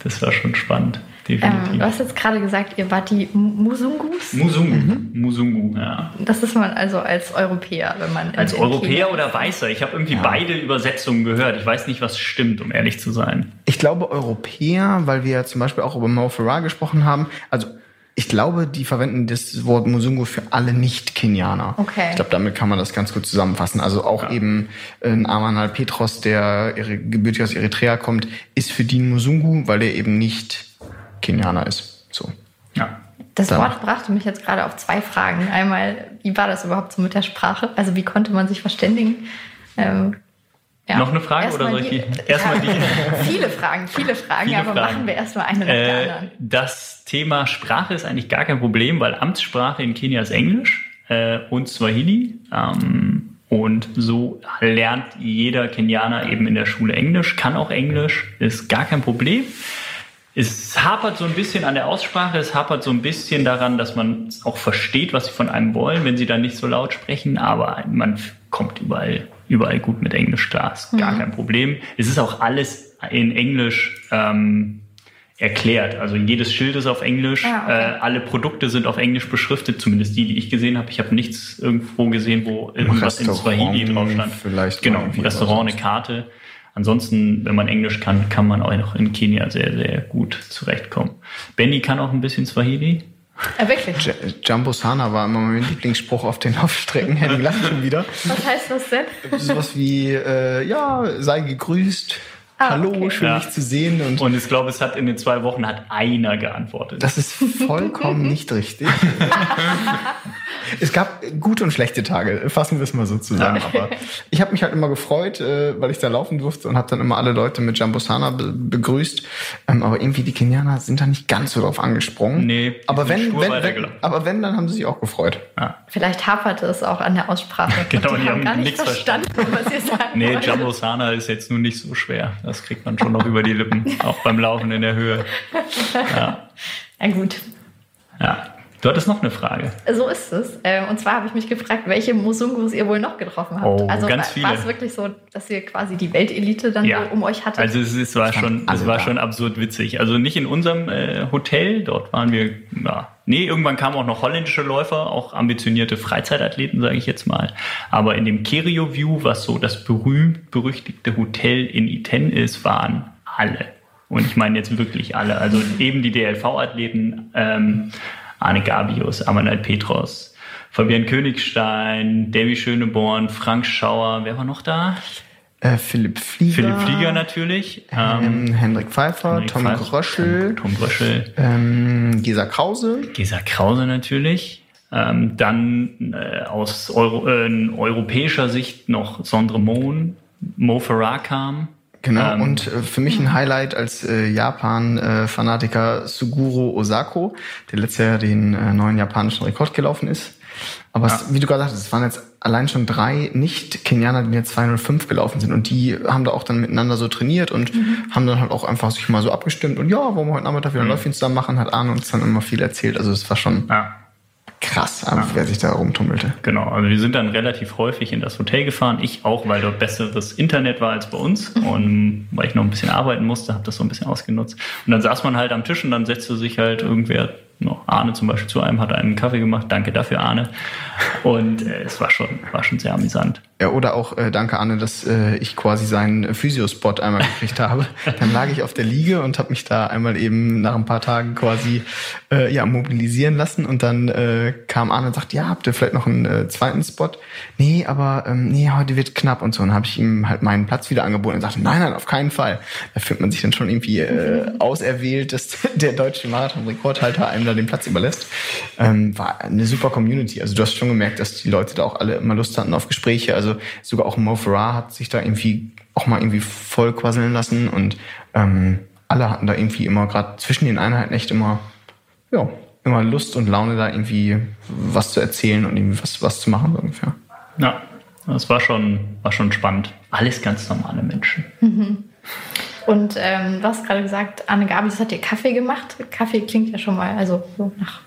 Das war schon spannend definitiv. Ähm, du hast jetzt gerade gesagt, ihr wart die Musungus? Musungu, mhm. Musungu, ja. Das ist man also als Europäer, wenn man. Als Europäer oder Weißer? Ich habe irgendwie ja. beide Übersetzungen gehört. Ich weiß nicht, was stimmt, um ehrlich zu sein. Ich glaube Europäer, weil wir ja zum Beispiel auch über Mo Farah gesprochen haben. Also ich glaube, die verwenden das Wort Musungu für alle Nicht-Kenianer. Okay. Ich glaube, damit kann man das ganz gut zusammenfassen. Also auch ja. eben ein Amanal Petros, der gebürtig aus Eritrea kommt, ist für die Musungu, weil er eben nicht Kenianer ist. So. Ja. Das Dann. Wort brachte mich jetzt gerade auf zwei Fragen. Einmal, wie war das überhaupt so mit der Sprache? Also wie konnte man sich verständigen? Ähm, ja. Noch eine Frage erstmal oder soll ich die? Erstmal die. viele Fragen, viele Fragen, viele aber Fragen. machen wir erstmal eine nach äh, der anderen. Das Thema Sprache ist eigentlich gar kein Problem, weil Amtssprache in Kenia ist Englisch äh, und Swahili. Ähm, und so lernt jeder Kenianer eben in der Schule Englisch, kann auch Englisch, ist gar kein Problem. Es hapert so ein bisschen an der Aussprache, es hapert so ein bisschen daran, dass man auch versteht, was sie von einem wollen, wenn sie dann nicht so laut sprechen, aber man kommt überall, überall gut mit Englisch klar, ist gar mhm. kein Problem. Es ist auch alles in Englisch ähm, erklärt. Also jedes Schild ist auf Englisch, ah, okay. äh, alle Produkte sind auf Englisch beschriftet, zumindest die, die ich gesehen habe. Ich habe nichts irgendwo gesehen, wo irgendwas in Swahili drauf stand. Vielleicht genau, im Restaurant eine Karte. Ansonsten, wenn man Englisch kann, kann man auch noch in Kenia sehr, sehr gut zurechtkommen. Benny kann auch ein bisschen Swahili. Ja, wirklich? J Jumbo Sana war immer mein Lieblingsspruch auf den Laufstrecken. Henning lacht schon wieder. Was heißt das denn? Sowas wie, äh, ja, sei gegrüßt. Ah, Hallo, okay. schön ja. dich zu sehen. Und, und ich glaube, es hat in den zwei Wochen hat einer geantwortet. Das ist vollkommen nicht richtig. es gab gute und schlechte Tage, fassen wir es mal so zusammen. Ja. Aber ich habe mich halt immer gefreut, äh, weil ich da laufen durfte und habe dann immer alle Leute mit Jambosana be begrüßt. Ähm, aber irgendwie die Kenianer sind da nicht ganz so drauf angesprungen. Nee, aber wenn, wenn, wenn, aber wenn, dann haben sie sich auch gefreut. Ja. Vielleicht haperte es auch an der Aussprache. genau, die, die haben, haben gar nicht verstanden, verstanden, was ihr sagt. Nee, Jambosana ist jetzt nun nicht so schwer. Das kriegt man schon noch über die Lippen, auch beim Laufen in der Höhe. Ja. Na gut. Ja. Du hattest noch eine Frage. So ist es. Ähm, und zwar habe ich mich gefragt, welche Musungus ihr wohl noch getroffen habt. Oh, also ganz viele. war es wirklich so, dass ihr quasi die Weltelite dann ja. um euch hattet? Also es, es war schon, es war schon absurd witzig. Also nicht in unserem äh, Hotel, dort waren wir, ja, nee, irgendwann kamen auch noch holländische Läufer, auch ambitionierte Freizeitathleten, sage ich jetzt mal. Aber in dem Kerio View, was so das berühmt-berüchtigte Hotel in Iten ist, waren alle. Und ich meine jetzt wirklich alle. Also eben die DLV-Athleten, ähm, Arne Gabius, Amanal Petros, Fabian Königstein, Davy Schöneborn, Frank Schauer, wer war noch da? Äh, Philipp Flieger. Philipp Flieger natürlich. Ähm, Hendrik Pfeiffer, Hendrik Tom Pfeiffer, Gröschel. Tom, Tom Gröschel. Ähm, Gesa Krause. Gesa Krause natürlich. Ähm, dann äh, aus Euro, äh, europäischer Sicht noch Sondre Mohn, Mo Farah kam. Genau, ähm, und äh, für mich ein Highlight als äh, Japan-Fanatiker Suguro Osako, der letztes Jahr den äh, neuen japanischen Rekord gelaufen ist. Aber ja. es, wie du gerade sagtest, es waren jetzt allein schon drei Nicht-Kenianer, die jetzt 205 gelaufen sind. Und die haben da auch dann miteinander so trainiert und mhm. haben dann halt auch einfach sich mal so abgestimmt. Und ja, wollen wir heute Nachmittag wieder mhm. Läufchen zusammen machen, hat Arne uns dann immer viel erzählt. Also es war schon... Ja krass, ja. wer sich da rumtummelte. Genau, also wir sind dann relativ häufig in das Hotel gefahren. Ich auch, weil dort besseres Internet war als bei uns mhm. und weil ich noch ein bisschen arbeiten musste, habe das so ein bisschen ausgenutzt. Und dann saß man halt am Tisch und dann setzte sich halt irgendwer noch Arne zum Beispiel zu einem, hat einen Kaffee gemacht. Danke dafür, Arne. Und äh, es war schon, war schon sehr amüsant. Ja, oder auch äh, danke Arne, dass äh, ich quasi seinen Physiospot einmal gekriegt habe. Dann lag ich auf der Liege und habe mich da einmal eben nach ein paar Tagen quasi äh, ja mobilisieren lassen und dann äh, kam Arne und sagte, ja, habt ihr vielleicht noch einen äh, zweiten Spot? Nee, aber ähm, nee, heute wird knapp und so. Und habe ich ihm halt meinen Platz wieder angeboten und sagte, nein, nein, auf keinen Fall. Da fühlt man sich dann schon irgendwie äh, auserwählt, dass der deutsche Marathon-Rekordhalter einem da den Platz überlässt. Ähm, war eine super Community. Also du hast schon gemerkt, dass die Leute da auch alle immer Lust hatten auf Gespräche. Also sogar auch Mo Farah hat sich da irgendwie auch mal irgendwie voll quasseln lassen und ähm, alle hatten da irgendwie immer gerade zwischen den Einheiten echt immer ja immer Lust und Laune da irgendwie was zu erzählen und irgendwie was was zu machen so ungefähr. Ja, das war schon war schon spannend. Alles ganz normale Menschen. Mhm. Und ähm, du hast gerade gesagt, Anne Gabis hat dir Kaffee gemacht. Kaffee klingt ja schon mal also so nach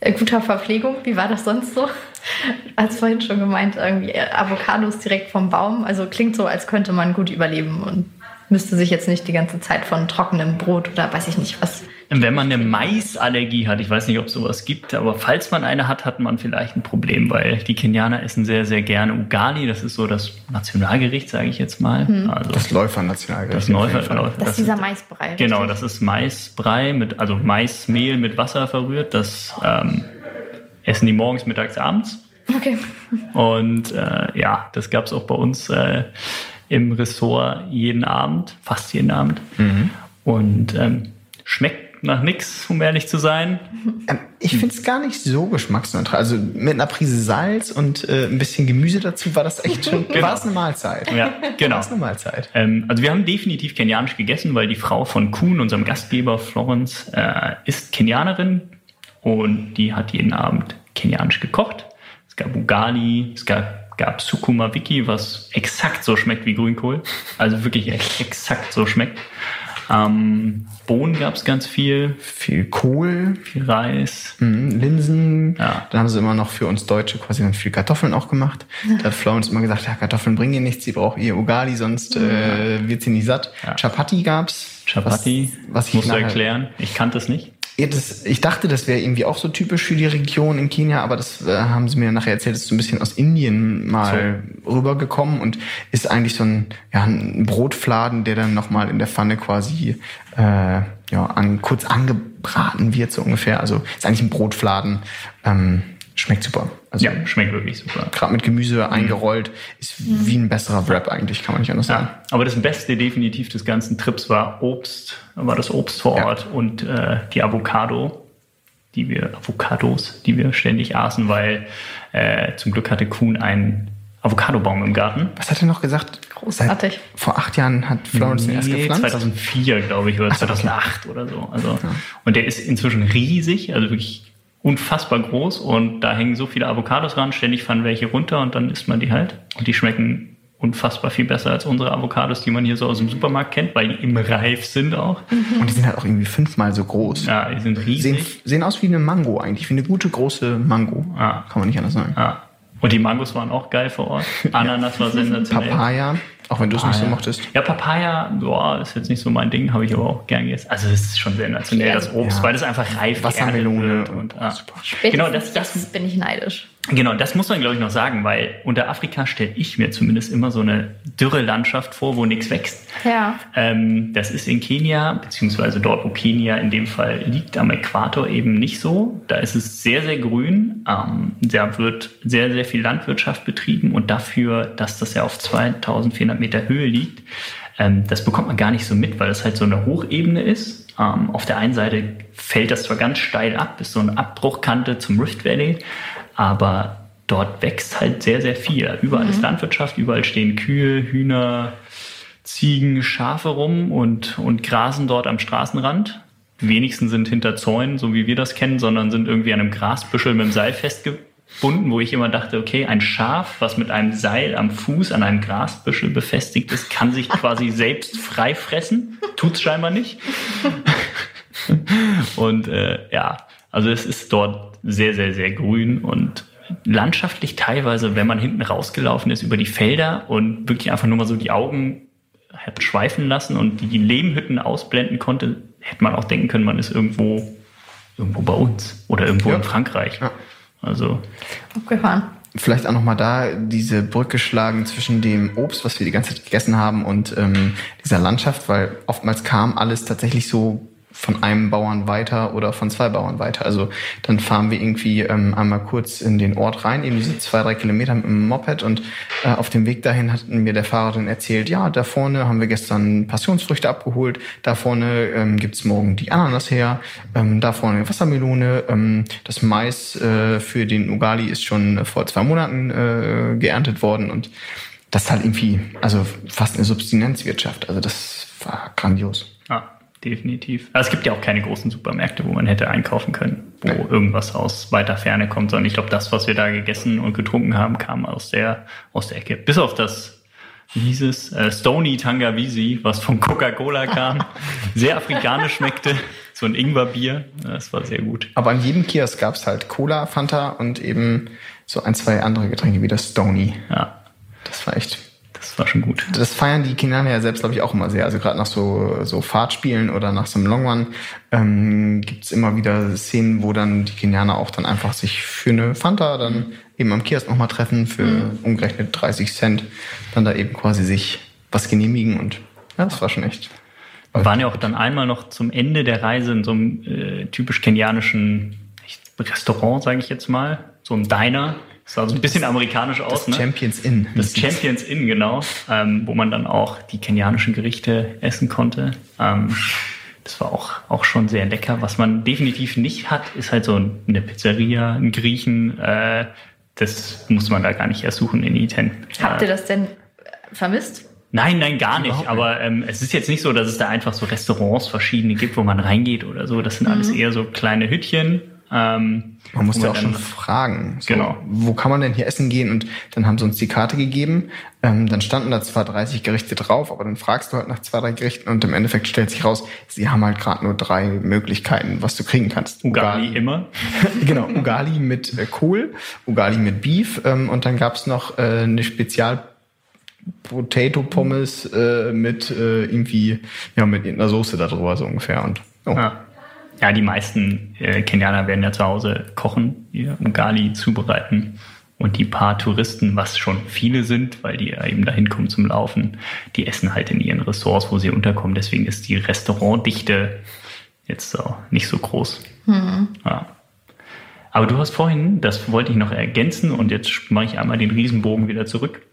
äh, guter Verpflegung. Wie war das sonst so? Als vorhin schon gemeint, irgendwie äh, Avocados direkt vom Baum. Also klingt so, als könnte man gut überleben und müsste sich jetzt nicht die ganze Zeit von trockenem Brot oder weiß ich nicht was wenn man eine Maisallergie hat, ich weiß nicht, ob es sowas gibt, aber falls man eine hat, hat man vielleicht ein Problem, weil die Kenianer essen sehr, sehr gerne Ugali. Das ist so das Nationalgericht, sage ich jetzt mal. Hm. Also das Läufer-Nationalgericht. Das Läufer, das, das ist dieser Maisbrei. Genau, richtig? das ist Maisbrei mit, also Maismehl mit Wasser verrührt. Das ähm, essen die morgens, mittags, abends. Okay. Und äh, ja, das gab es auch bei uns äh, im Ressort jeden Abend, fast jeden Abend. Mhm. Und ähm, schmeckt nach nichts, um ehrlich zu sein. Ähm, ich finde es gar nicht so geschmacksneutral. Also mit einer Prise Salz und äh, ein bisschen Gemüse dazu war das echt schon genau. war es eine Mahlzeit. Ja, genau. War es eine Mahlzeit. Ähm, also wir haben definitiv kenianisch gegessen, weil die Frau von Kuhn, unserem Gastgeber Florence, äh, ist Kenianerin und die hat jeden Abend kenianisch gekocht. Es gab Ugali, es gab, gab Sukuma Wiki, was exakt so schmeckt wie Grünkohl. Also wirklich exakt so schmeckt. Ähm, Bohnen gab es ganz viel. Viel Kohl. Viel Reis. Mhm, Linsen. Ja. Dann haben sie immer noch für uns Deutsche quasi dann viel Kartoffeln auch gemacht. Da hat Florence immer gesagt, ja, Kartoffeln bringen ihr nichts, sie braucht ihr Ugali, sonst äh, wird sie nicht satt. Ja. Chapati gab's. Chapati, was, was ich musst du erklären. Ich kannte es nicht. Ja, das, ich dachte, das wäre irgendwie auch so typisch für die Region in Kenia, aber das äh, haben sie mir nachher erzählt, das ist so ein bisschen aus Indien mal so. rübergekommen und ist eigentlich so ein, ja, ein Brotfladen, der dann nochmal in der Pfanne quasi äh, ja, an, kurz angebraten wird, so ungefähr. Also ist eigentlich ein Brotfladen. Ähm, Schmeckt super. Also ja, schmeckt wirklich super. Gerade mit Gemüse mhm. eingerollt, ist mhm. wie ein besserer Wrap eigentlich, kann man nicht anders sagen. Ja, aber das Beste definitiv des ganzen Trips war Obst, war das Obst vor Ort ja. und äh, die Avocado, die wir, Avocados, die wir ständig aßen, weil äh, zum Glück hatte Kuhn einen Avocadobaum im Garten. Was hat er noch gesagt? Großartig. Seit vor acht Jahren hat Florence nee, den erst gepflanzt? 2004, glaube ich, oder Ach, 2008 okay. oder so. Also, ja. Und der ist inzwischen riesig, also wirklich unfassbar groß und da hängen so viele Avocados ran, ständig fallen welche runter und dann isst man die halt. Und die schmecken unfassbar viel besser als unsere Avocados, die man hier so aus dem Supermarkt kennt, weil die im Reif sind auch. Mhm. Und die sind halt auch irgendwie fünfmal so groß. Ja, die sind riesig. Sehen, sehen aus wie eine Mango eigentlich, wie eine gute große Mango. Ja. Kann man nicht anders sagen. Ja. Und die Mangos waren auch geil vor Ort. Ananas war sensationell. Papaya. Auch wenn du es nicht so mochtest. Ja, Papaya, boah, ist jetzt nicht so mein Ding, habe ich aber auch gern gegessen. Also es ist schon sensationell, das Obst, ja. weil das einfach reif Wassermelone und, und ah. super. Genau, das, das bin ich neidisch. Genau, das muss man, glaube ich, noch sagen, weil unter Afrika stelle ich mir zumindest immer so eine dürre Landschaft vor, wo nichts wächst. Ja. Ähm, das ist in Kenia, beziehungsweise dort, wo Kenia in dem Fall liegt, am Äquator eben nicht so. Da ist es sehr, sehr grün. Ähm, da wird sehr, sehr viel Landwirtschaft betrieben und dafür, dass das ja auf 2400 Meter Höhe liegt, ähm, das bekommt man gar nicht so mit, weil das halt so eine Hochebene ist. Ähm, auf der einen Seite fällt das zwar ganz steil ab, ist so eine Abbruchkante zum Rift Valley aber dort wächst halt sehr, sehr viel. Überall mhm. ist Landwirtschaft, überall stehen Kühe, Hühner, Ziegen, Schafe rum und, und grasen dort am Straßenrand. Die wenigsten sind hinter Zäunen, so wie wir das kennen, sondern sind irgendwie an einem Grasbüschel mit dem Seil festgebunden, wo ich immer dachte, okay, ein Schaf, was mit einem Seil am Fuß an einem Grasbüschel befestigt ist, kann sich quasi selbst frei fressen. Tut's scheinbar nicht. und äh, ja, also es ist dort sehr, sehr, sehr grün und landschaftlich teilweise, wenn man hinten rausgelaufen ist über die Felder und wirklich einfach nur mal so die Augen hat schweifen lassen und die Lehmhütten ausblenden konnte, hätte man auch denken können, man ist irgendwo irgendwo bei uns oder irgendwo Ja. in Frankreich. Ja. Also Abgefahren. Vielleicht auch nochmal da diese Brücke schlagen zwischen dem Obst, was wir die ganze Zeit gegessen haben, und ähm, dieser Landschaft, weil oftmals kam alles tatsächlich so von einem Bauern weiter oder von zwei Bauern weiter. Also dann fahren wir irgendwie ähm, einmal kurz in den Ort rein, eben diese zwei, drei Kilometer mit dem Moped und äh, auf dem Weg dahin hat mir der Fahrer dann erzählt, ja, da vorne haben wir gestern Passionsfrüchte abgeholt, da vorne ähm, gibt's morgen die Ananas her, ähm, da vorne Wassermelone, ähm, das Mais äh, für den Ugali ist schon vor zwei Monaten äh, geerntet worden und das ist halt irgendwie, also fast eine Subsistenzwirtschaft. Also das war grandios. Ja, definitiv. Also es gibt ja auch keine großen Supermärkte, wo man hätte einkaufen können, wo Nee. irgendwas aus weiter Ferne kommt, sondern ich glaube, das, was wir da gegessen und getrunken haben, kam aus der, aus der Ecke. Bis auf das, wie hieß es, äh, Stony Tangawisi, was von Coca-Cola kam, sehr afrikanisch schmeckte, so ein Ingwerbier, das war sehr gut. Aber an jedem Kiosk gab's halt Cola, Fanta und eben so ein, zwei andere Getränke wie das Stony. Ja, Das war echt. Das war schon gut. Das feiern die Kenianer ja selbst, glaube ich, auch immer sehr. Also gerade nach so, so Fahrtspielen oder nach so einem Long Run ähm, gibt's immer wieder Szenen, wo dann die Kenianer auch dann einfach sich für eine Fanta dann eben am Kiosk nochmal treffen, für umgerechnet 30 Cent, dann da eben quasi sich was genehmigen und ja, das war schon echt. Wir waren ja auch dann einmal noch zum Ende der Reise in so einem äh, typisch kenianischen Restaurant, sage ich jetzt mal, so ein Diner. Das sah so ein bisschen amerikanisch aus, Das ne? Champions Inn. Das Champions Inn, genau, ähm, wo man dann auch die kenianischen Gerichte essen konnte. Ähm, das war auch, auch schon sehr lecker. Was man definitiv nicht hat, ist halt so eine Pizzeria, ein Griechen. Äh, das muss man da gar nicht erst suchen in Iten. Habt ihr das denn äh, vermisst? Nein, nein, gar nicht. Überhaupt nicht. Aber ähm, es ist jetzt nicht so, dass es da einfach so Restaurants verschiedene gibt, wo man reingeht oder so. Das sind alles eher so kleine Hüttchen. Ähm, Man muss ja auch schon fragen, so, Genau. wo kann man denn hier essen gehen? Und dann haben sie uns die Karte gegeben. Ähm, dann standen da zwar 30 Gerichte drauf, aber dann fragst du halt nach zwei, drei Gerichten und im Endeffekt stellt sich raus, sie haben halt gerade nur drei Möglichkeiten, was du kriegen kannst. Ugali immer. genau, Ugali mit äh, Kohl, Ugali mit Beef ähm, und dann gab's noch äh, eine Spezial Potato Pommes äh, mit äh, irgendwie ja mit irgendeiner Soße da drüber so ungefähr und oh. Ja. Ja, die meisten äh, Kenianer werden ja zu Hause kochen, ihr Ugali zubereiten. Und die paar Touristen, was schon viele sind, weil die ja eben dahin kommen zum Laufen, die essen halt in ihren Ressorts, wo sie unterkommen. Deswegen ist die Restaurantdichte jetzt so nicht so groß. Ja. Aber du hast vorhin, das wollte ich noch ergänzen und jetzt mache ich einmal den Riesenbogen wieder zurück,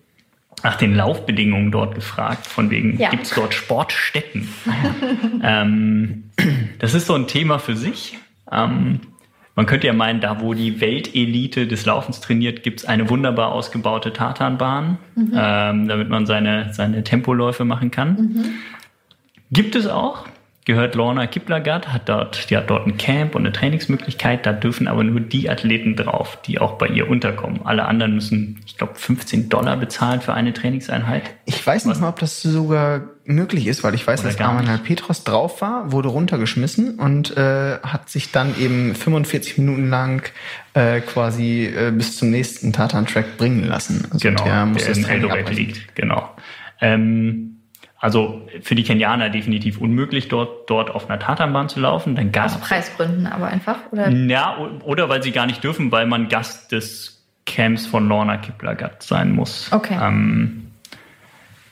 nach den Laufbedingungen dort gefragt, von wegen, Ja. gibt es dort Sportstätten? ähm, das ist so ein Thema für sich. Ähm, man könnte ja meinen, da wo die Weltelite des Laufens trainiert, gibt es eine wunderbar ausgebaute Tatanbahn, ähm, damit man seine, seine Tempoläufe machen kann. Gibt es auch. Gehört Lorna Kiplagat, hat dort, die hat dort ein Camp und eine Trainingsmöglichkeit. Da dürfen aber nur die Athleten drauf, die auch bei ihr unterkommen. Alle anderen müssen, ich glaube, 15 Dollar bezahlen für eine Trainingseinheit. Ich weiß nicht mal, ob das sogar möglich ist, weil ich weiß, Oder dass Armanal. Petros drauf war, wurde runtergeschmissen und äh, hat sich dann eben 45 Minuten lang äh, quasi äh, bis zum nächsten Tatan-Track bringen lassen. Also Genau, der muss der das in Training liegt. Genau. Ähm, also für die Kenianer definitiv unmöglich, dort, dort auf einer Tatanbahn zu laufen. Dann Aus gab Preisgründen aber einfach? Oder? Ja, oder weil sie gar nicht dürfen, weil man Gast des Camps von Lorna Kiplagat sein muss. Okay. Ähm,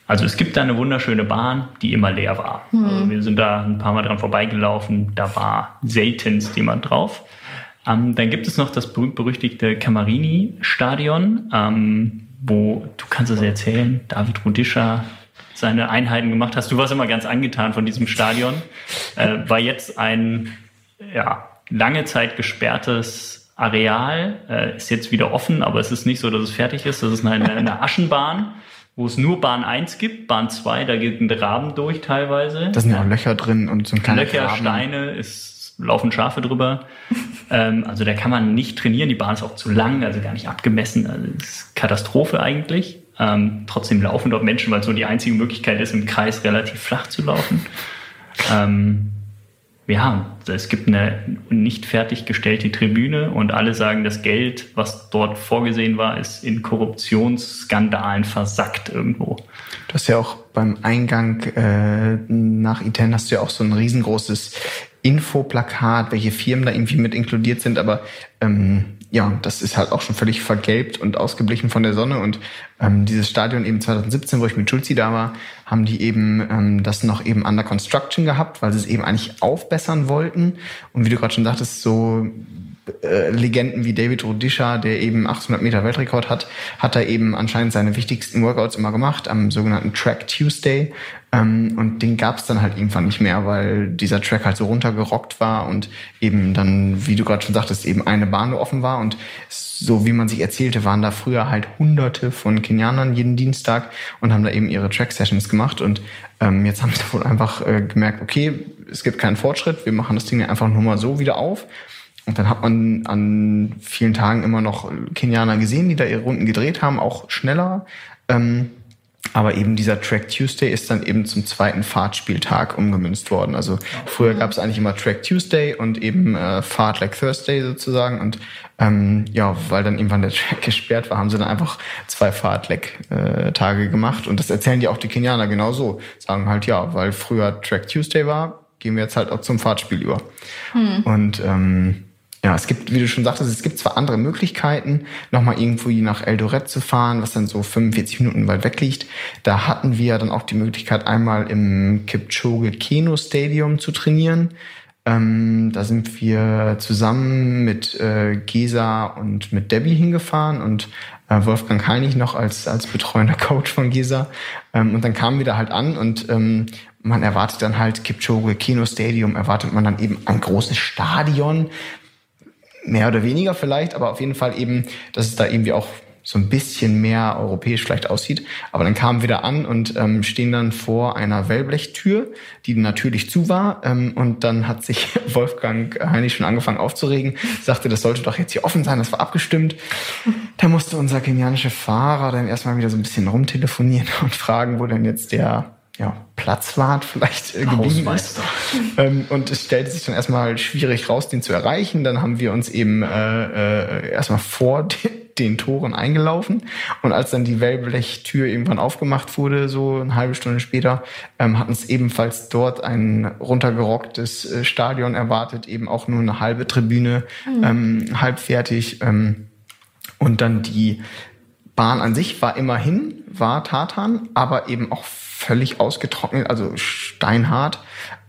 also es gibt da eine wunderschöne Bahn, die immer leer war. Also wir sind da ein paar Mal dran vorbeigelaufen, da war seltenst jemand drauf. Ähm, dann gibt es noch das berühmt-berüchtigte Camarini-Stadion, ähm, wo, du kannst es erzählen, David Rudisha seine Einheiten gemacht hast. Du warst immer ganz angetan von diesem Stadion. Äh, war jetzt ein ja, lange Zeit gesperrtes Areal, äh, ist jetzt wieder offen, aber es ist nicht so, dass es fertig ist. Das ist eine, eine Aschenbahn, wo es nur Bahn 1 gibt. Bahn 2, da geht ein Raben durch teilweise. Da sind ja auch Löcher drin und so ein kleiner Löcher, Graben. Steine, es laufen Schafe drüber. ähm, also da kann man nicht trainieren. Die Bahn ist auch zu lang, also gar nicht abgemessen. Also ist Katastrophe eigentlich. Ähm, trotzdem laufen dort Menschen, weil so die einzige Möglichkeit ist, im Kreis relativ flach zu laufen. Ähm, ja, es gibt eine nicht fertiggestellte Tribüne und alle sagen, das Geld, was dort vorgesehen war, ist in Korruptionsskandalen versackt irgendwo. Du hast ja auch beim Eingang äh, nach Iten hast du ja auch so ein riesengroßes Infoplakat, welche Firmen da irgendwie mit inkludiert sind, aber ähm, ja, das ist halt auch schon völlig vergelbt und ausgeblichen von der Sonne. Und ähm, dieses Stadion eben 2017, wo ich mit Schulzi da war, haben die eben ähm, das noch eben under construction gehabt, weil sie es eben eigentlich aufbessern wollten. Und wie du gerade schon sagtest, so äh, Legenden wie David Rudisha, der eben 800 Meter Weltrekord hat, hat er eben anscheinend seine wichtigsten Workouts immer gemacht am sogenannten Track Tuesday. Ähm, und den gab es dann halt irgendwann nicht mehr, weil dieser Track halt so runtergerockt war und eben dann, wie du gerade schon sagtest, eben eine Bahn offen war. Und so wie man sich erzählte, waren da früher halt hunderte von Kenianern jeden Dienstag und haben da eben ihre Track-Sessions gemacht. Und ähm, jetzt haben sie wohl einfach äh, gemerkt, okay, es gibt keinen Fortschritt, wir machen das Ding einfach nur mal so wieder auf. Und dann hat man an vielen Tagen immer noch Kenianer gesehen, die da ihre Runden gedreht haben, auch schneller. Ähm, aber eben dieser Track Tuesday ist dann eben zum zweiten Fahrtspieltag umgemünzt worden. Also früher gab es eigentlich immer Track Tuesday und eben äh, Fahrt like Thursday sozusagen. Und ähm, ja, weil dann irgendwann der Track gesperrt war, haben sie dann einfach zwei Fahrtleck-Tage äh, gemacht. Und das erzählen die auch die Kenianer genauso. Sagen halt ja, weil früher Track Tuesday war, gehen wir jetzt halt auch zum Fahrtspiel über. Hm. Und ähm, ja, es gibt, wie du schon sagtest, es gibt zwar andere Möglichkeiten, nochmal irgendwo nach Eldoret zu fahren, was dann so 45 Minuten weit weg liegt. Da hatten wir dann auch die Möglichkeit, einmal im Kipchoge Keno Stadium zu trainieren. Ähm, da sind wir zusammen mit äh, Gesa und mit Debbie hingefahren und äh, Wolfgang Heinig noch als, als betreuender Coach von Gesa. Ähm, und dann kamen wir da halt an und ähm, man erwartet dann halt Kipchoge Kino Stadium, erwartet man dann eben ein großes Stadion mehr oder weniger vielleicht, aber auf jeden Fall eben, dass es da irgendwie auch so ein bisschen mehr europäisch vielleicht aussieht. Aber dann kamen wir da an und ähm, stehen dann vor einer Wellblechtür, die natürlich zu war. Ähm, und dann hat sich Wolfgang Heinig schon angefangen aufzuregen, sagte, das sollte doch jetzt hier offen sein, das war abgestimmt. Da musste unser kenianischer Fahrer dann erstmal wieder so ein bisschen rumtelefonieren und fragen, wo denn jetzt der ja, Platzwart vielleicht äh, geblieben ist. Ähm, und es stellte sich dann erstmal schwierig raus, den zu erreichen. Dann haben wir uns eben äh, äh, erstmal vor den, den Toren eingelaufen. Und als dann die Wellblechtür irgendwann aufgemacht wurde, so eine halbe Stunde später, ähm, hatten es ebenfalls dort ein runtergerocktes äh, Stadion erwartet, eben auch nur eine halbe Tribüne, mhm. ähm, halb fertig. Ähm, und dann die Bahn an sich war immerhin, war Tartan, aber eben auch völlig ausgetrocknet, also steinhart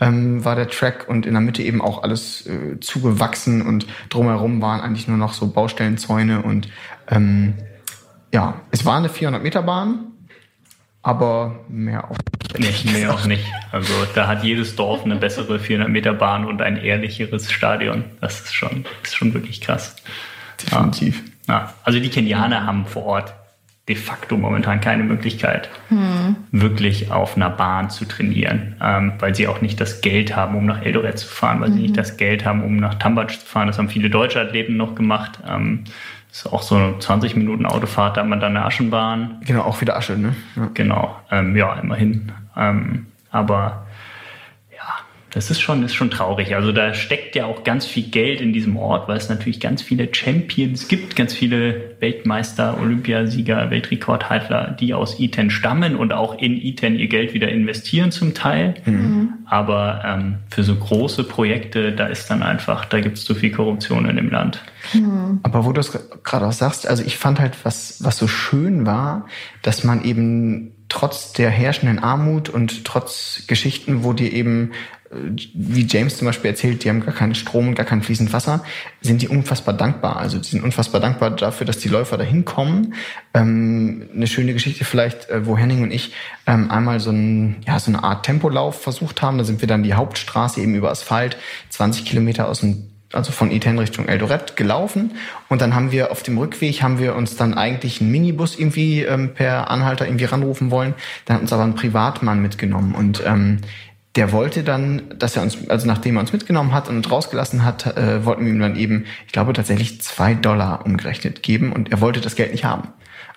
ähm, war der Track und in der Mitte eben auch alles äh, zugewachsen und drumherum waren eigentlich nur noch so Baustellenzäune und ähm, ja, es war eine 400 Meter Bahn, aber mehr auch nicht. Mehr auch nicht. Also da hat jedes Dorf eine bessere 400 Meter Bahn und ein ehrlicheres Stadion. Das ist schon, ist schon wirklich krass. Definitiv. Ja. Also die Kenianer haben vor Ort de facto momentan keine Möglichkeit, hm. wirklich auf einer Bahn zu trainieren, ähm, weil sie auch nicht das Geld haben, um nach Eldoret zu fahren, weil mhm. sie nicht das Geld haben, um nach Tambatsch zu fahren. Das haben viele deutsche Athleten noch gemacht. Ähm, das ist auch so eine 20 Minuten Autofahrt, da hat man dann eine Aschenbahn. Genau, auch wieder Asche, ne? Ja. Genau, ähm, ja, immerhin. Ähm, aber das ist schon, ist schon traurig. Also da steckt ja auch ganz viel Geld in diesem Ort, weil es natürlich ganz viele Champions gibt, ganz viele Weltmeister, Olympiasieger, Weltrekordhalter, die aus Iten stammen und auch in Iten ihr Geld wieder investieren zum Teil. Mhm. Aber ähm, für so große Projekte, da ist dann einfach, da gibt es zu viel Korruption in dem Land. Mhm. Aber wo du es gerade auch sagst, also ich fand halt, was, was so schön war, dass man eben trotz der herrschenden Armut und trotz Geschichten, wo dir eben wie James zum Beispiel erzählt, die haben gar keinen Strom und gar kein fließend Wasser, sind die unfassbar dankbar. Also die sind unfassbar dankbar dafür, dass die Läufer da hinkommen. Ähm, eine schöne Geschichte vielleicht, äh, wo Henning und ich ähm, einmal so, ein, ja, so eine Art Tempolauf versucht haben. Da sind wir dann die Hauptstraße eben über Asphalt, 20 Kilometer aus dem also von Iten Richtung Eldoret gelaufen und dann haben wir auf dem Rückweg haben wir uns dann eigentlich einen Minibus irgendwie ähm, per Anhalter irgendwie ranrufen wollen. Dann hat uns aber ein Privatmann mitgenommen und ähm, der wollte dann, dass er uns, also nachdem er uns mitgenommen hat und rausgelassen hat, äh, wollten wir ihm dann eben, ich glaube tatsächlich zwei Dollar umgerechnet geben und er wollte das Geld nicht haben.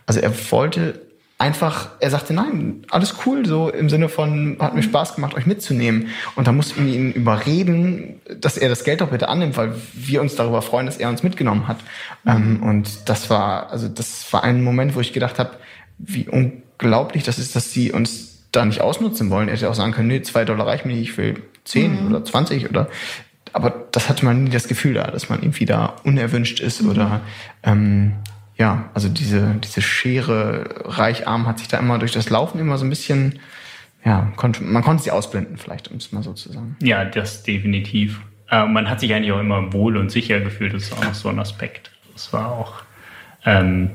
Also er wollte einfach, er sagte, nein, alles cool, so im Sinne von, hat mir Spaß gemacht, euch mitzunehmen. Und da mussten wir ihn überreden, dass er das Geld doch bitte annimmt, weil wir uns darüber freuen, dass er uns mitgenommen hat. Mhm. Ähm, und das war, also das war ein Moment, wo ich gedacht habe, wie unglaublich das ist, dass sie uns da nicht ausnutzen wollen. Er hätte auch sagen können, nee, zwei Dollar reichen mir nicht, ich will 10 mhm. oder 20 oder aber das hatte man nie das Gefühl da, dass man irgendwie da unerwünscht ist mhm. oder ähm, ja, also diese, diese Schere Reicharm hat sich da immer durch das Laufen immer so ein bisschen, ja, konnte, man konnte sie ausblenden, vielleicht, um es mal so zu sagen. Ja, das definitiv. Äh, man hat sich eigentlich auch immer wohl und sicher gefühlt, das ist auch noch so ein Aspekt. Das war auch, ähm,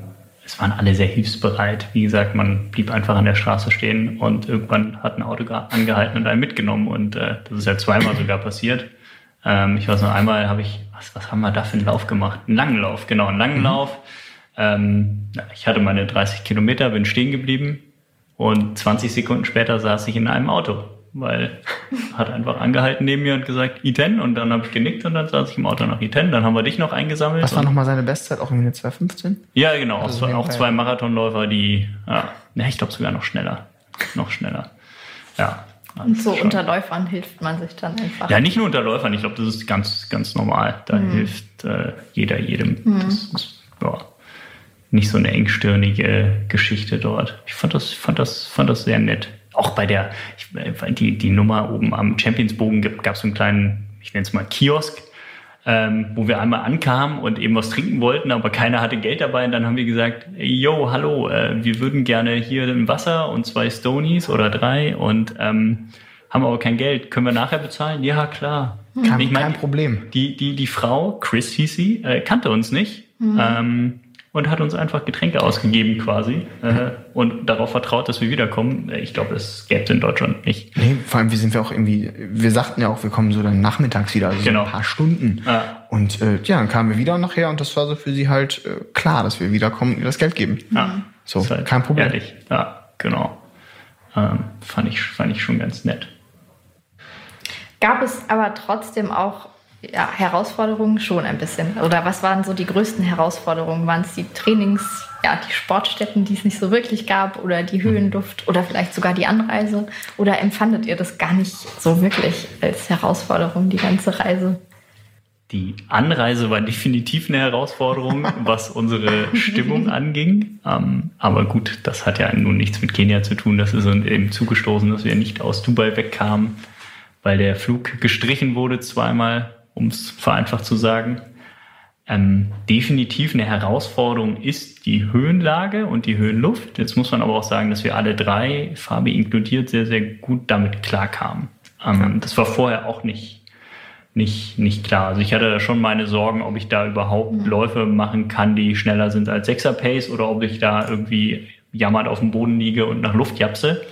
es waren alle sehr hilfsbereit. Wie gesagt, man blieb einfach an der Straße stehen und irgendwann hat ein Auto angehalten und einen mitgenommen und äh, das ist ja zweimal sogar passiert. Ähm, ich weiß noch einmal habe ich, was, was haben wir da für einen Lauf gemacht? Einen langen Lauf, genau, einen langen mhm. Lauf ähm, ich hatte meine 30 Kilometer, bin stehen geblieben und 20 Sekunden später saß ich in einem Auto, weil hat einfach angehalten neben mir und gesagt, Iten und dann habe ich genickt und dann saß ich im Auto nach Iten. Dann haben wir dich noch eingesammelt. Was war nochmal seine Bestzeit? Auch irgendwie eine 2,15? Ja, genau. Also auch, auch zwei Marathonläufer, die, ja, ja ich glaube sogar noch schneller. Noch schneller. Ja. Und so schon. unter Läufern hilft man sich dann einfach. Ja, nicht nur unter Läufern, ich glaube, das ist ganz, ganz normal. Da mhm. hilft äh, jeder jedem. Mhm. Das ist, ja nicht so eine engstirnige Geschichte dort. Ich fand das, fand das, fand das sehr nett. Auch bei der, ich, die, die Nummer oben am Championsbogen gab es so einen kleinen, ich nenne es mal Kiosk, ähm, wo wir einmal ankamen und eben was trinken wollten, aber keiner hatte Geld dabei. Und dann haben wir gesagt, yo, hallo, äh, wir würden gerne hier ein Wasser und zwei Stonies oder drei und ähm, haben aber kein Geld. Können wir nachher bezahlen? Ja, klar. Kein, ich mein, kein Problem. Die, die, die Frau, Chris hieß sie, äh, kannte uns nicht. Mhm. Ähm, und hat uns einfach Getränke ausgegeben quasi äh, und darauf vertraut, dass wir wiederkommen. Ich glaube, das gäbe es in Deutschland nicht. Nee, vor allem, wir sind ja auch irgendwie, wir sagten ja auch, wir kommen so dann nachmittags wieder, also genau. so ein paar Stunden. Ja. Und äh, ja, dann kamen wir wieder nachher und das war so für sie halt äh, klar, dass wir wiederkommen und ihr das Geld geben. Ja. So, halt kein Problem. Ehrlich, ja, genau. Ähm, fand, ich, fand ich schon ganz nett. Gab es aber trotzdem auch ja, Herausforderungen schon ein bisschen. Oder was waren so die größten Herausforderungen? Waren es die Trainings, ja, die Sportstätten, die es nicht so wirklich gab, oder die Höhenluft oder vielleicht sogar die Anreise? Oder empfandet ihr das gar nicht so wirklich als Herausforderung, die ganze Reise? Die Anreise war definitiv eine Herausforderung, was unsere Stimmung anging. Ähm, aber gut, das hat ja nun nichts mit Kenia zu tun. Das ist uns eben zugestoßen, dass wir nicht aus Dubai wegkamen, weil der Flug gestrichen wurde zweimal um es vereinfacht zu sagen. Ähm, definitiv eine Herausforderung ist die Höhenlage und die Höhenluft. Jetzt muss man aber auch sagen, dass wir alle drei, Fabi inkludiert, sehr, sehr gut damit klarkamen. Ähm, das war vorher auch nicht, nicht, nicht klar. Also ich hatte da schon meine Sorgen, ob ich da überhaupt mhm. Läufe machen kann, die schneller sind als 6er Pace oder ob ich da irgendwie jammert auf dem Boden liege und nach Luft japse.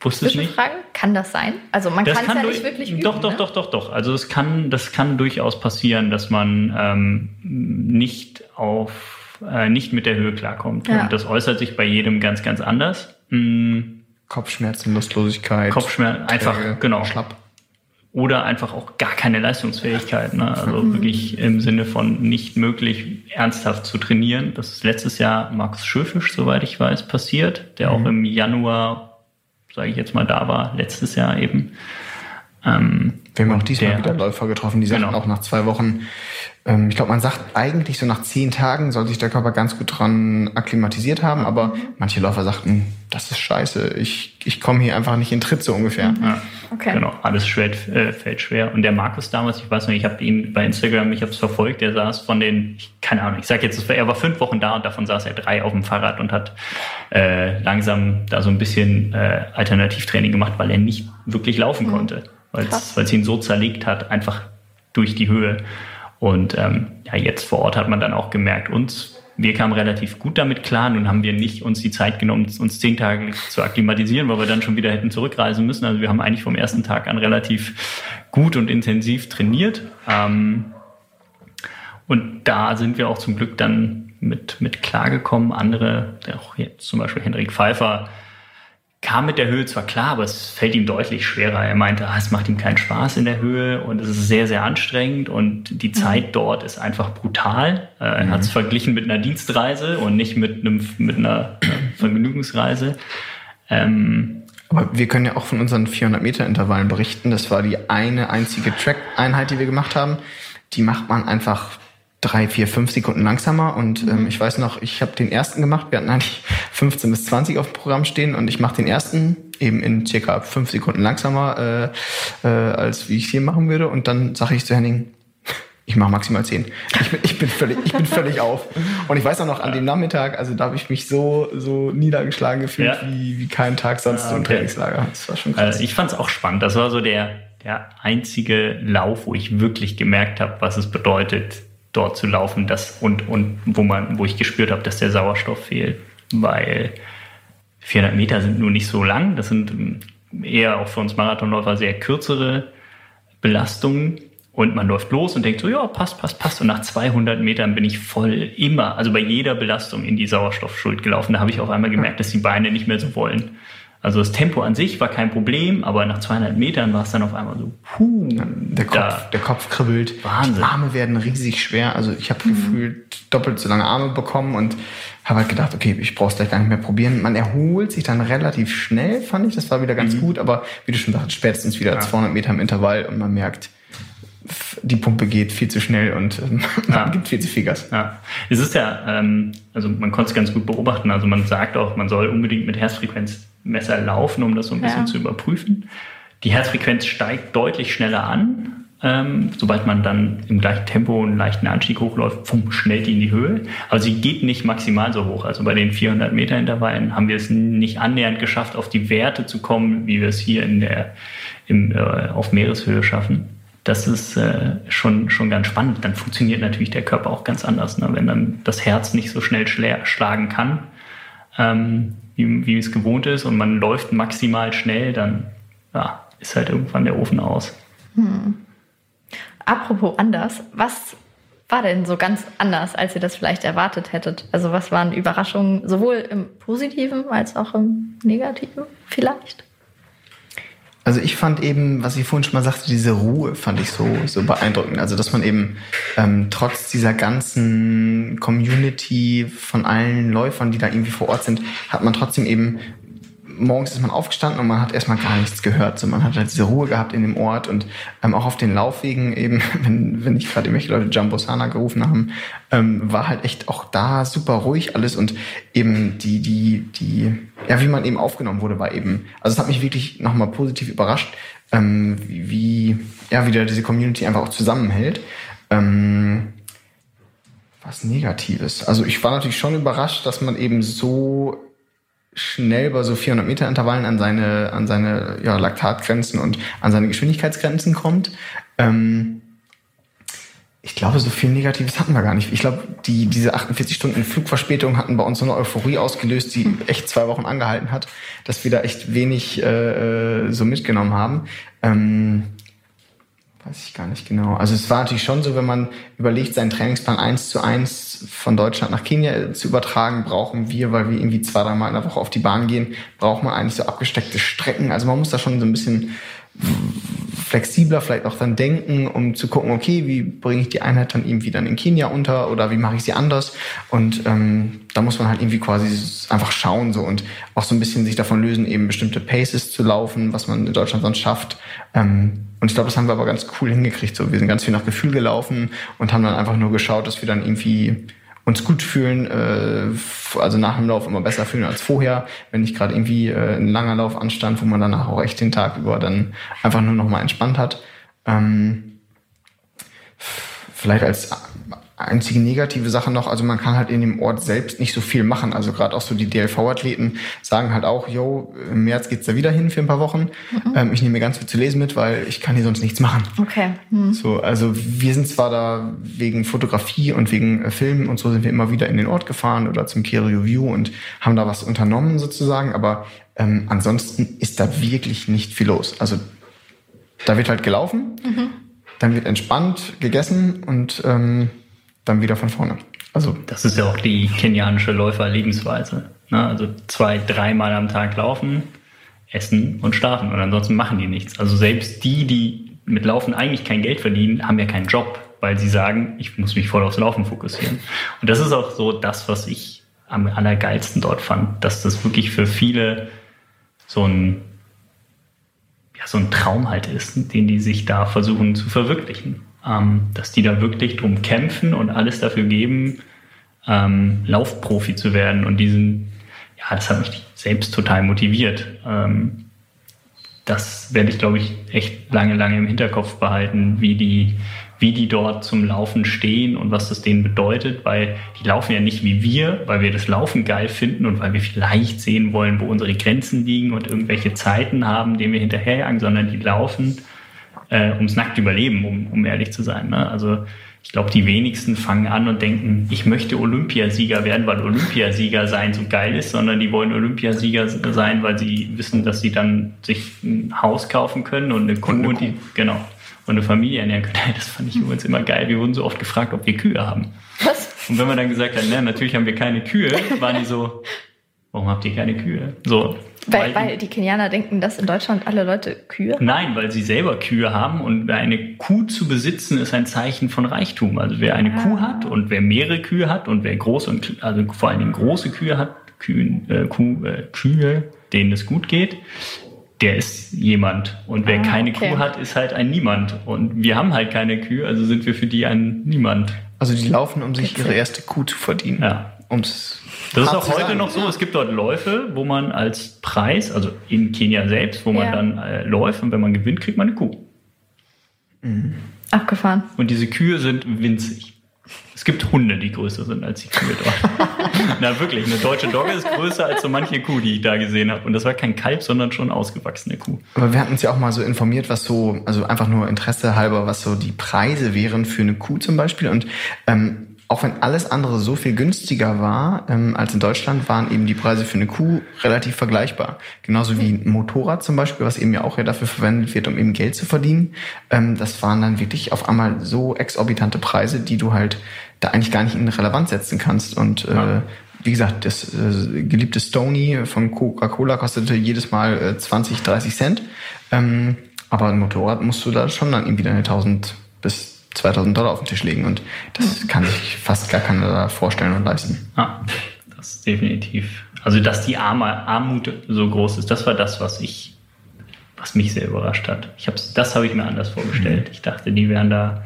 Wusste es nicht. Fragen? Kann das sein? Also man kann es ja nicht wirklich üben. Doch, doch, ne? doch, doch, doch. Also es kann, das kann durchaus passieren, dass man ähm, nicht auf, äh, nicht mit der Höhe klarkommt. Ja. Und das äußert sich bei jedem ganz, ganz anders. Mhm. Kopfschmerzen, Lustlosigkeit. Kopfschmerzen, einfach, Träge, genau. Schlapp. Oder einfach auch gar keine Leistungsfähigkeit. Ne? Also mhm. wirklich im Sinne von nicht möglich, ernsthaft zu trainieren. Das ist letztes Jahr Max Schöfisch, soweit ich weiß, passiert, der mhm. auch im Januar sage ich jetzt mal, da war, letztes Jahr eben. Ähm, wir haben auch diesmal der, wieder Läufer getroffen, die sagten genau. auch nach zwei Wochen, ähm, ich glaube, man sagt eigentlich so nach zehn Tagen soll sich der Körper ganz gut dran akklimatisiert haben, aber manche Läufer sagten, das ist scheiße, ich, ich komme hier einfach nicht in Tritt so ungefähr. Mhm. Ja, okay. Genau, alles schwer, äh, fällt schwer. Und der Markus damals, ich weiß nicht, ich habe ihn bei Instagram, ich habe es verfolgt, der saß von den, ich, keine Ahnung, ich sage jetzt, er war fünf Wochen da und davon saß er drei auf dem Fahrrad und hat äh, langsam da so ein bisschen äh, Alternativtraining gemacht, weil er nicht wirklich laufen mhm. konnte, weil es ihn so zerlegt hat, einfach durch die Höhe. Und ähm, ja, jetzt vor Ort hat man dann auch gemerkt, uns, wir kamen relativ gut damit klar. Nun haben wir nicht uns die Zeit genommen, uns zehn Tage zu akklimatisieren, weil wir dann schon wieder hätten zurückreisen müssen. Also wir haben eigentlich vom ersten Tag an relativ gut und intensiv trainiert. Ähm, und da sind wir auch zum Glück dann mit, mit klargekommen. Andere, auch jetzt zum Beispiel Hendrik Pfeiffer, kam mit der Höhe zwar klar, aber es fällt ihm deutlich schwerer. Er meinte, ah, es macht ihm keinen Spaß in der Höhe und es ist sehr, sehr anstrengend und die mhm. Zeit dort ist einfach brutal. Äh, er mhm. hat es verglichen mit einer Dienstreise und nicht mit, einem, mit einer Vergnügungsreise. Ähm, aber wir können ja auch von unseren 400 Meter Intervallen berichten. Das war die eine einzige Track-Einheit, die wir gemacht haben. Die macht man einfach drei, vier, fünf Sekunden langsamer. Und ähm, mhm. ich weiß noch, ich habe den ersten gemacht. Wir hatten eigentlich 15 bis 20 auf dem Programm stehen und ich mache den ersten eben in circa fünf Sekunden langsamer, äh, äh, als wie ich es hier machen würde. Und dann sage ich zu Henning, ich mache maximal zehn. Ich bin, ich bin völlig, ich bin völlig auf. Und ich weiß auch noch an dem Nachmittag, also da habe ich mich so, so niedergeschlagen gefühlt ja. wie, wie keinen Tag sonst ah, okay. im Trainingslager. Das war schon krass. Also ich fand es auch spannend. Das war so der, der einzige Lauf, wo ich wirklich gemerkt habe, was es bedeutet, dort zu laufen, das und, und wo man, wo ich gespürt habe, dass der Sauerstoff fehlt. Weil 400 Meter sind nur nicht so lang. Das sind eher auch für uns Marathonläufer sehr kürzere Belastungen. Und man läuft los und denkt so, ja, passt, passt, passt. Und nach 200 Metern bin ich voll immer, also bei jeder Belastung in die Sauerstoffschuld gelaufen. Da habe ich auf einmal gemerkt, dass die Beine nicht mehr so wollen. Also das Tempo an sich war kein Problem, aber nach 200 Metern war es dann auf einmal so, puh. Ja, der, Kopf, der Kopf kribbelt. Wahnsinn. Die Arme werden riesig schwer. Also ich habe mhm. gefühlt doppelt so lange Arme bekommen und habe halt gedacht, okay, ich brauche es gleich gar nicht mehr probieren. Man erholt sich dann relativ schnell, fand ich. Das war wieder ganz mhm. gut, aber wie du schon sagst, spätestens wieder ja. 200 Meter im Intervall und man merkt, die Pumpe geht viel zu schnell und ähm, man ja. gibt viel zu viel Gas. Ja. Es ist ja, ähm, also man konnte es ganz gut beobachten. Also man sagt auch, man soll unbedingt mit Herzfrequenzmesser laufen, um das so ein bisschen ja. zu überprüfen. Die Herzfrequenz steigt deutlich schneller an. Ähm, sobald man dann im gleichen Tempo einen leichten Anstieg hochläuft, pum, schnellt die in die Höhe. Aber sie geht nicht maximal so hoch. Also bei den 400 Meter Intervallen haben wir es nicht annähernd geschafft, auf die Werte zu kommen, wie wir es hier in der, im, äh, auf Meereshöhe schaffen das ist äh, schon, schon ganz spannend. Dann funktioniert natürlich der Körper auch ganz anders. Ne? Wenn dann das Herz nicht so schnell schlagen kann, ähm, wie, wie es gewohnt ist, und man läuft maximal schnell, dann ja, ist halt irgendwann der Ofen aus. Hm. Apropos anders, was war denn so ganz anders, als ihr das vielleicht erwartet hättet? Also was waren Überraschungen sowohl im Positiven als auch im Negativen vielleicht? Also ich fand eben, was ich vorhin schon mal sagte, diese Ruhe fand ich so, so beeindruckend. Also dass man eben ähm, trotz dieser ganzen Community von allen Läufern, die da irgendwie vor Ort sind, hat man trotzdem eben morgens ist man aufgestanden und man hat erstmal gar nichts gehört. So, man hat halt diese Ruhe gehabt in dem Ort und ähm, auch auf den Laufwegen eben, wenn, wenn ich gerade irgendwelche Leute Jumbo Sana gerufen haben, ähm, war halt echt auch da super ruhig alles und eben die, die, die, ja, wie man eben aufgenommen wurde, war eben, also es hat mich wirklich nochmal positiv überrascht, ähm, wie, wie, ja, wie da diese Community einfach auch zusammenhält. Ähm, was Negatives. Also ich war natürlich schon überrascht, dass man eben so schnell bei so 400 Meter Intervallen an seine, an seine ja, Laktatgrenzen und an seine Geschwindigkeitsgrenzen kommt. Ähm, ich glaube, so viel Negatives hatten wir gar nicht. Ich glaube, die, diese 48 Stunden Flugverspätung hatten bei uns so eine Euphorie ausgelöst, die echt zwei Wochen angehalten hat, dass wir da echt wenig äh, äh so mitgenommen haben. Ähm, Weiß ich gar nicht genau. Also es war natürlich schon so, wenn man überlegt, seinen Trainingsplan eins zu eins von Deutschland nach Kenia zu übertragen, brauchen wir, weil wir irgendwie zwei, dreimal in der Woche auf die Bahn gehen, braucht man eigentlich so abgesteckte Strecken. Also man muss da schon so ein bisschen flexibler vielleicht auch dann denken, um zu gucken, okay, wie bringe ich die Einheit dann irgendwie dann in Kenia unter oder wie mache ich sie anders? Und ähm, da muss man halt irgendwie quasi einfach schauen so und auch so ein bisschen sich davon lösen, eben bestimmte Paces zu laufen, was man in Deutschland sonst schafft. Ähm, und ich glaube, das haben wir aber ganz cool hingekriegt. So, wir sind ganz viel nach Gefühl gelaufen und haben dann einfach nur geschaut, dass wir dann irgendwie uns gut fühlen, äh, also nach dem Lauf immer besser fühlen als vorher, wenn nicht gerade irgendwie äh, ein langer Lauf anstand, wo man danach auch echt den Tag über dann einfach nur noch mal entspannt hat. Ähm, vielleicht als einzige negative Sache noch, also man kann halt in dem Ort selbst nicht so viel machen. Also gerade auch so die DLV-Athleten sagen halt auch, yo, im März geht's da wieder hin für ein paar Wochen. Mhm. Ähm, ich nehme mir ganz viel zu lesen mit, weil ich kann hier sonst nichts machen. Okay. Mhm. So, also wir sind zwar da wegen Fotografie und wegen äh, Filmen und so sind wir immer wieder in den Ort gefahren oder zum Care Review und haben da was unternommen sozusagen, aber ähm, ansonsten ist da wirklich nicht viel los. Also da wird halt gelaufen, mhm. dann wird entspannt gegessen und ähm, dann wieder von vorne. Also das ist ja auch die kenianische Läufer-Lebensweise. Ne? Also zwei, dreimal am Tag laufen, essen und schlafen und ansonsten machen die nichts. Also selbst die, die mit Laufen eigentlich kein Geld verdienen, haben ja keinen Job, weil sie sagen, ich muss mich voll aufs Laufen fokussieren. Und das ist auch so das, was ich am allergeilsten dort fand, dass das wirklich für viele so ein, ja, so ein Traum halt ist, den die sich da versuchen zu verwirklichen ähm, dass die da wirklich drum kämpfen und alles dafür geben, ähm, Laufprofi zu werden. Und diesen, ja, das hat mich selbst total motiviert. Ähm, das werde ich, glaube ich, echt lange, lange im Hinterkopf behalten, wie die, wie die dort zum Laufen stehen und was das denen bedeutet, weil die laufen ja nicht wie wir, weil wir das Laufen geil finden und weil wir vielleicht sehen wollen, wo unsere Grenzen liegen und irgendwelche Zeiten haben, denen wir hinterherjagen, sondern die laufen äh, ums nackte Überleben, um, um ehrlich zu sein. Ne? Also ich glaube, die wenigsten fangen an und denken, ich möchte Olympiasieger werden, weil Olympiasieger sein so geil ist, sondern die wollen Olympiasieger sein, weil sie wissen, dass sie dann sich ein Haus kaufen können und eine Kuh und, eine und die, genau, und eine Familie ernähren können. Das fand ich übrigens immer geil. Wir wurden so oft gefragt, ob wir Kühe haben. Was? Und wenn man dann gesagt hat, ne, natürlich haben wir keine Kühe, waren die so, warum habt ihr keine Kühe? So. Weil, weil die Kenianer denken, dass in Deutschland alle Leute Kühe haben? Nein, weil sie selber Kühe haben und eine Kuh zu besitzen ist ein Zeichen von Reichtum. Also wer eine ah. Kuh hat und wer mehrere Kühe hat und wer große und also vor allen Dingen große Kühe hat, Kühen, äh, Kuh, äh, Kühe, denen es gut geht, der ist jemand. Und wer ah, keine okay. Kuh hat, ist halt ein Niemand. Und wir haben halt keine Kühe, also sind wir für die ein Niemand. Also die laufen, um sich ihre erste Kuh zu verdienen. Ja. Ums das ist auch heute sagen. noch so. Es gibt dort Läufe, wo man als Preis, also in Kenia selbst, wo man ja. dann äh, läuft und wenn man gewinnt, kriegt man eine Kuh. Mhm. Abgefahren. Und diese Kühe sind winzig. Es gibt Hunde, die größer sind als die Kühe dort. Na wirklich, eine deutsche Dogge ist größer als so manche Kuh, die ich da gesehen habe. Und das war kein Kalb, sondern schon ausgewachsene Kuh. Aber wir hatten uns ja auch mal so informiert, was so, also einfach nur Interesse halber, was so die Preise wären für eine Kuh zum Beispiel. Und ähm, auch wenn alles andere so viel günstiger war ähm, als in Deutschland, waren eben die Preise für eine Kuh relativ vergleichbar. Genauso wie ein Motorrad zum Beispiel, was eben ja auch ja dafür verwendet wird, um eben Geld zu verdienen. Ähm, das waren dann wirklich auf einmal so exorbitante Preise, die du halt da eigentlich gar nicht in Relevanz setzen kannst. Und äh, ja. wie gesagt, das äh, geliebte Stony von Coca-Cola kostete jedes Mal äh, 20, 30 Cent. Ähm, aber ein Motorrad musst du da schon dann irgendwie deine 1000 bis 2000 Dollar auf den Tisch legen und das kann sich fast gar keiner vorstellen und leisten. Ja, das ist definitiv. Also, dass die Armut so groß ist, das war das, was ich, was mich sehr überrascht hat. Ich hab's, das habe ich mir anders vorgestellt. Mhm. Ich dachte, die wären da,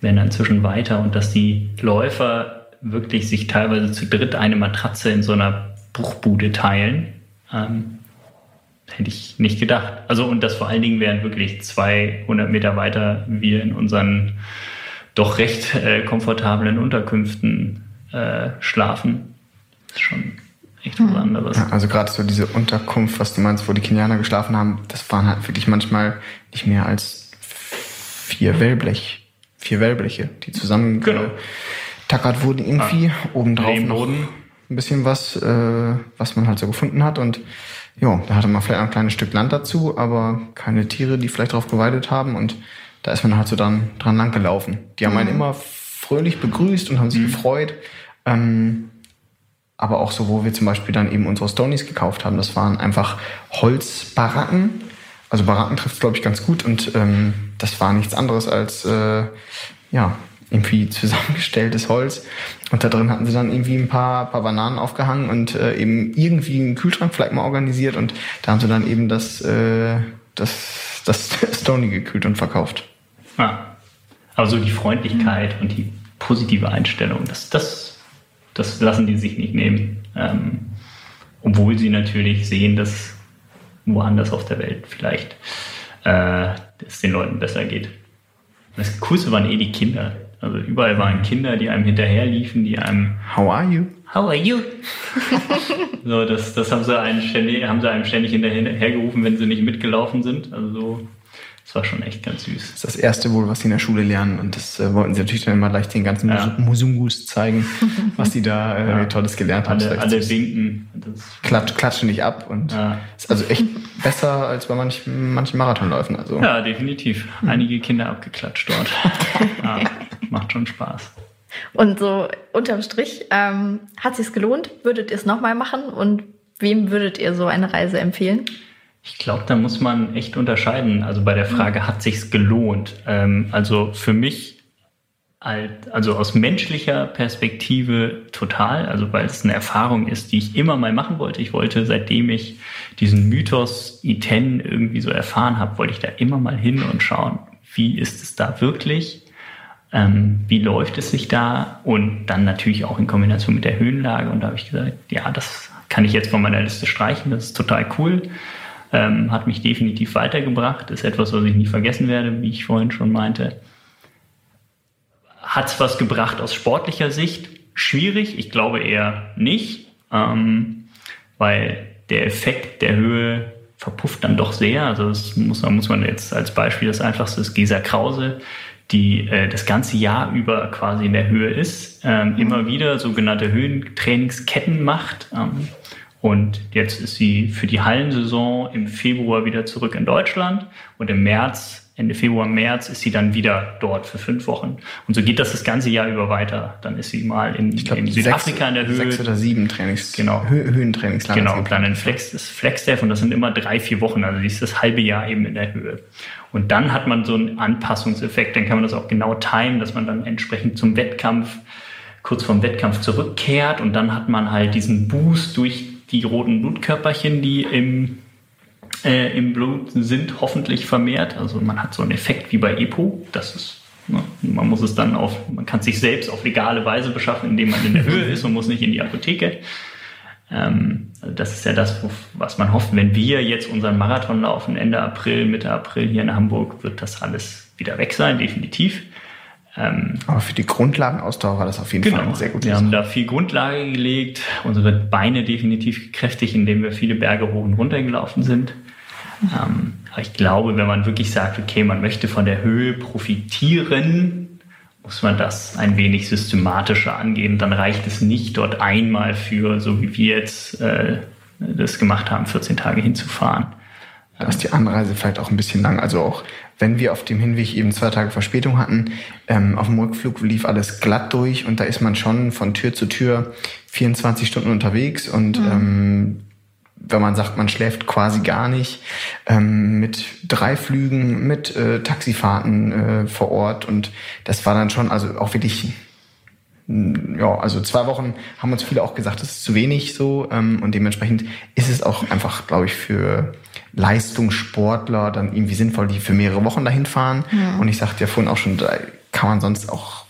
wären da inzwischen weiter und dass die Läufer wirklich sich teilweise zu dritt eine Matratze in so einer Bruchbude teilen. Ähm, hätte ich nicht gedacht. Also und das vor allen Dingen wären wirklich 200 Meter weiter wir in unseren doch recht äh, komfortablen Unterkünften äh, schlafen. Das ist schon echt was anderes. Ja, also gerade so diese Unterkunft, was du meinst, wo die Kenianer geschlafen haben, das waren halt wirklich manchmal nicht mehr als vier Wellblech, vier Wellbleche, die zusammen genau. tackert wurden irgendwie. Ah, Obendrauf noch ein bisschen was, äh, was man halt so gefunden hat und ja, da hatte man vielleicht ein kleines Stück Land dazu, aber keine Tiere, die vielleicht drauf geweidet haben. Und da ist man halt so dann dran lang gelaufen. Die haben mhm. einen immer fröhlich begrüßt und haben sich mhm. gefreut. Ähm, aber auch so, wo wir zum Beispiel dann eben unsere Stonies gekauft haben, das waren einfach Holzbaracken. Also Baracken trifft glaube ich ganz gut und ähm, das war nichts anderes als äh, ja irgendwie zusammengestelltes Holz. Und da drin hatten sie dann irgendwie ein paar, paar Bananen aufgehangen und äh, eben irgendwie einen Kühlschrank vielleicht mal organisiert. Und da haben sie dann eben das, äh, das, das Stony gekühlt und verkauft. Ah. Also die Freundlichkeit und die positive Einstellung, das, das, das lassen die sich nicht nehmen. Ähm, obwohl sie natürlich sehen, dass woanders auf der Welt vielleicht äh, es den Leuten besser geht. Das Coolste waren eh die Kinder. Also überall waren Kinder, die einem hinterherliefen, die einem How are you? How are you? so, das, das haben sie, einen ständig, haben sie einem ständig hinterhergerufen, wenn sie nicht mitgelaufen sind. Also so das war schon echt ganz süß. Das ist das erste wohl, was sie in der Schule lernen. Und das äh, wollten sie natürlich dann immer leicht den ganzen ja. Musungus zeigen, was sie da äh, ja. Tolles gelernt haben. Alle, alle winken. Klatsch, klatschen nicht ab. Und ja. ist also echt besser als bei manch, manchen Marathonläufen. Also. Ja, definitiv. Einige Kinder abgeklatscht dort. ja, macht schon Spaß. Und so unterm Strich, ähm, hat es sich gelohnt? Würdet ihr es nochmal machen? Und wem würdet ihr so eine Reise empfehlen? Ich glaube, da muss man echt unterscheiden. Also bei der Frage, hat sich's gelohnt? Ähm, also für mich, also aus menschlicher Perspektive total, also weil es eine Erfahrung ist, die ich immer mal machen wollte. Ich wollte, seitdem ich diesen Mythos Iten irgendwie so erfahren habe, wollte ich da immer mal hin und schauen, wie ist es da wirklich? Ähm, wie läuft es sich da? Und dann natürlich auch in Kombination mit der Höhenlage. Und da habe ich gesagt, ja, das kann ich jetzt von meiner Liste streichen, das ist total cool. Ähm, hat mich definitiv weitergebracht, ist etwas, was ich nie vergessen werde, wie ich vorhin schon meinte. Hat es was gebracht aus sportlicher Sicht? Schwierig, ich glaube eher nicht, ähm, weil der Effekt der Höhe verpufft dann doch sehr. Also das muss, muss man jetzt als Beispiel das einfachste ist Gesa Krause, die äh, das ganze Jahr über quasi in der Höhe ist, ähm, immer wieder sogenannte Höhentrainingsketten macht. Ähm, und jetzt ist sie für die Hallensaison im Februar wieder zurück in Deutschland und im März Ende Februar, März ist sie dann wieder dort für fünf Wochen. Und so geht das das ganze Jahr über weiter. Dann ist sie mal in, glaub, in Südafrika sechs, in der Höhe. Sechs oder sieben Trainings. Genau. Hö Höhentrainingslager. Genau, und dann in Flex, das Flexdev und das sind immer drei, vier Wochen. Also sie ist das halbe Jahr eben in der Höhe. Und dann hat man so einen Anpassungseffekt. Dann kann man das auch genau timen, dass man dann entsprechend zum Wettkampf, kurz vorm Wettkampf zurückkehrt. Und dann hat man halt diesen Boost durch die roten Blutkörperchen, die im äh, im Blut sind hoffentlich vermehrt. Also man hat so einen Effekt wie bei EPO. Das ist, ne, man muss es dann auf, man kann es sich selbst auf legale Weise beschaffen, indem man in der Höhe ist und muss nicht in die Apotheke. Ähm, also das ist ja das, was man hofft. Wenn wir jetzt unseren Marathon laufen, Ende April, Mitte April hier in Hamburg, wird das alles wieder weg sein, definitiv. Ähm, Aber für die Grundlagenausdauer war das auf jeden genau, Fall sehr gut. Wir haben da viel Grundlage gelegt, unsere Beine definitiv kräftig, indem wir viele Berge hoch und runter gelaufen sind. Ähm, aber ich glaube, wenn man wirklich sagt, okay, man möchte von der Höhe profitieren, muss man das ein wenig systematischer angehen. Dann reicht es nicht, dort einmal für, so wie wir jetzt äh, das gemacht haben, 14 Tage hinzufahren. Da ist die Anreise vielleicht auch ein bisschen lang. Also auch wenn wir auf dem Hinweg eben zwei Tage Verspätung hatten, ähm, auf dem Rückflug lief alles glatt durch und da ist man schon von Tür zu Tür 24 Stunden unterwegs und mhm. ähm, wenn man sagt, man schläft quasi gar nicht, ähm, mit drei Flügen, mit äh, Taxifahrten äh, vor Ort. Und das war dann schon, also auch wirklich, mm, ja, also zwei Wochen haben uns viele auch gesagt, das ist zu wenig so. Ähm, und dementsprechend ist es auch einfach, glaube ich, für Leistungssportler dann irgendwie sinnvoll, die für mehrere Wochen dahin fahren. Ja. Und ich sagte ja vorhin auch schon, da kann man sonst auch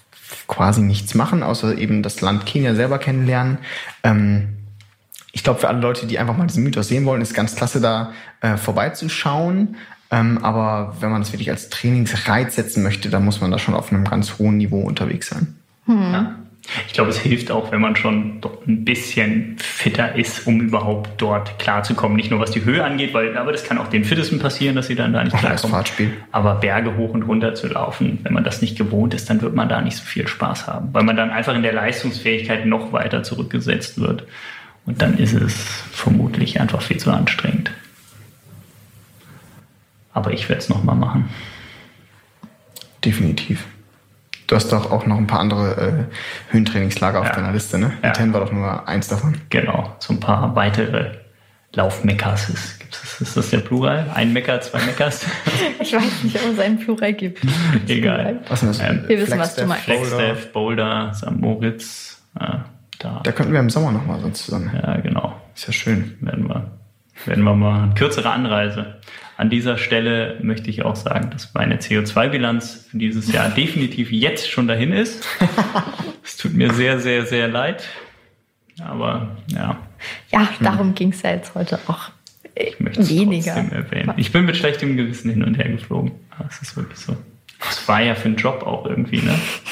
quasi nichts machen, außer eben das Land Kenia selber kennenlernen. Ähm, ich glaube, für alle Leute, die einfach mal diesen Mythos sehen wollen, ist ganz klasse, da äh, vorbeizuschauen. Ähm, aber wenn man das wirklich als Trainingsreiz setzen möchte, dann muss man da schon auf einem ganz hohen Niveau unterwegs sein. Hm. Ja. Ich glaube, es hilft auch, wenn man schon ein bisschen fitter ist, um überhaupt dort klarzukommen. Nicht nur was die Höhe angeht, weil, aber das kann auch den Fittesten passieren, dass sie dann da nicht klarkommen. Fahrtspiel. Aber Berge hoch und runter zu laufen, wenn man das nicht gewohnt ist, dann wird man da nicht so viel Spaß haben, weil man dann einfach in der Leistungsfähigkeit noch weiter zurückgesetzt wird. Und dann ist es vermutlich einfach viel zu anstrengend. Aber ich werde es nochmal machen. Definitiv. Du hast doch auch noch ein paar andere äh, Höhentrainingslager auf ja. deiner Liste, ne? Ja. Ten war doch nur eins davon. Genau, so ein paar weitere Laufmeckers. Ist, ist, ist das der Plural? Ein Mecker, zwei Meckers? ich weiß nicht, ob es einen Plural gibt. Egal. Was ist das? Ähm, Wir wissen, was du meinst. Flagstaff, Boulder, St. Moritz. Äh, da, da könnten wir im Sommer nochmal sonst zusammen. Ja, genau. Ist ja schön. Werden wir, werden wir mal eine kürzere Anreise. An dieser Stelle möchte ich auch sagen, dass meine CO2-Bilanz für dieses Jahr definitiv jetzt schon dahin ist. Es tut mir sehr, sehr, sehr leid. Aber ja. Ja, darum hm. ging es ja jetzt heute auch. Ich möchte es weniger. trotzdem erwähnen. Ich bin mit schlechtem Gewissen hin und her geflogen. Das ist wirklich so. Das war ja für einen Job auch irgendwie, ne?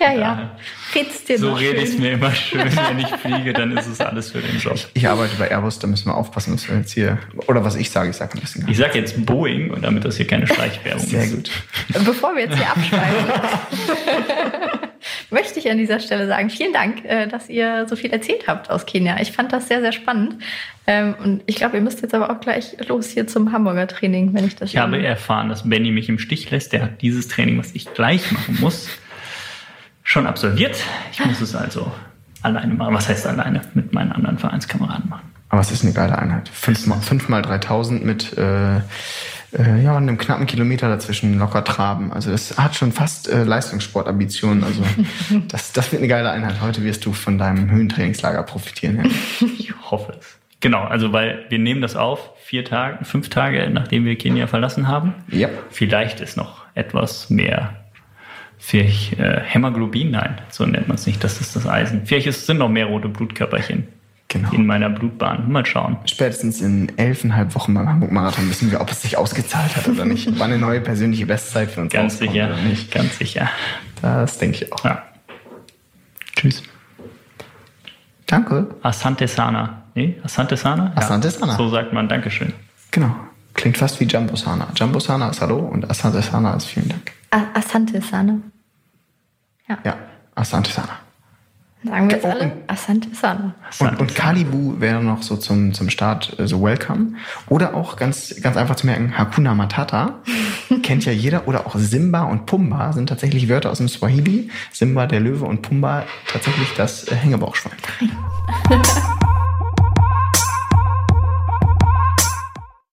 Ja, ja. Red's dir so rede ich es mir immer schön, wenn ich fliege, dann ist es alles für den Job. Ich arbeite bei Airbus, da müssen wir aufpassen, dass wir jetzt hier, oder was ich sage, ich sage ein bisschen. Ich sage jetzt Boeing, und damit das hier keine Schleichwerbung ist. Sehr gut. Bevor wir jetzt hier abschweifen, möchte ich an dieser Stelle sagen, vielen Dank, äh, dass ihr so viel erzählt habt aus Kenia. Ich fand das sehr, sehr spannend. Ähm, und ich glaube, ihr müsst jetzt aber auch gleich los hier zum Hamburger Training, wenn ich das Ich habe erfahren, dass Benny mich im Stich lässt. Der hat dieses Training, was ich gleich machen muss schon absolviert. Ich muss es also alleine machen. Was heißt alleine? Mit meinen anderen Vereinskameraden machen. Aber es ist eine geile Einheit. Fünf mal, fünf mal 3000 mit äh, äh, ja, einem knappen Kilometer dazwischen locker traben. Also das hat schon fast äh, Leistungssportambitionen. Also das, das wird eine geile Einheit. Heute wirst du von deinem Höhentrainingslager profitieren. Ja. Ich hoffe es. Genau, also weil wir nehmen das auf, vier Tage, fünf Tage, nachdem wir Kenia verlassen haben. Ja. Vielleicht ist noch etwas mehr Vielleicht äh, Hämoglobin, nein, so nennt man es nicht, das ist das Eisen. Vielleicht ist, sind noch mehr rote Blutkörperchen. Genau. in meiner Blutbahn. Mal schauen. Spätestens in elfeinhalb Wochen beim Hamburg-Marathon wissen wir, ob es sich ausgezahlt hat oder nicht. War eine neue persönliche Bestzeit für uns Ganz sicher. oder nicht. Ganz sicher. Das denke ich auch. Ja. Tschüss. Danke. Asante Sana. Nee, Asante Sana? Asante Sana. So sagt man Dankeschön. Genau. Klingt fast wie Jumbo Sana. Jumbo Sana ist Hallo und Asante Sana ist vielen Dank. A- Asante Sahne. Ja, Asante Sana. Sagen wir jetzt Oh, alle? Asante Sahne. Und, und Kalibu wäre noch so zum, zum Start äh, so welcome. Oder auch ganz, ganz einfach zu merken, Hakuna Matata kennt ja jeder. Oder auch Simba und Pumba sind tatsächlich Wörter aus dem Swahili. Simba der Löwe und Pumba tatsächlich das äh, Hängebauchschwein.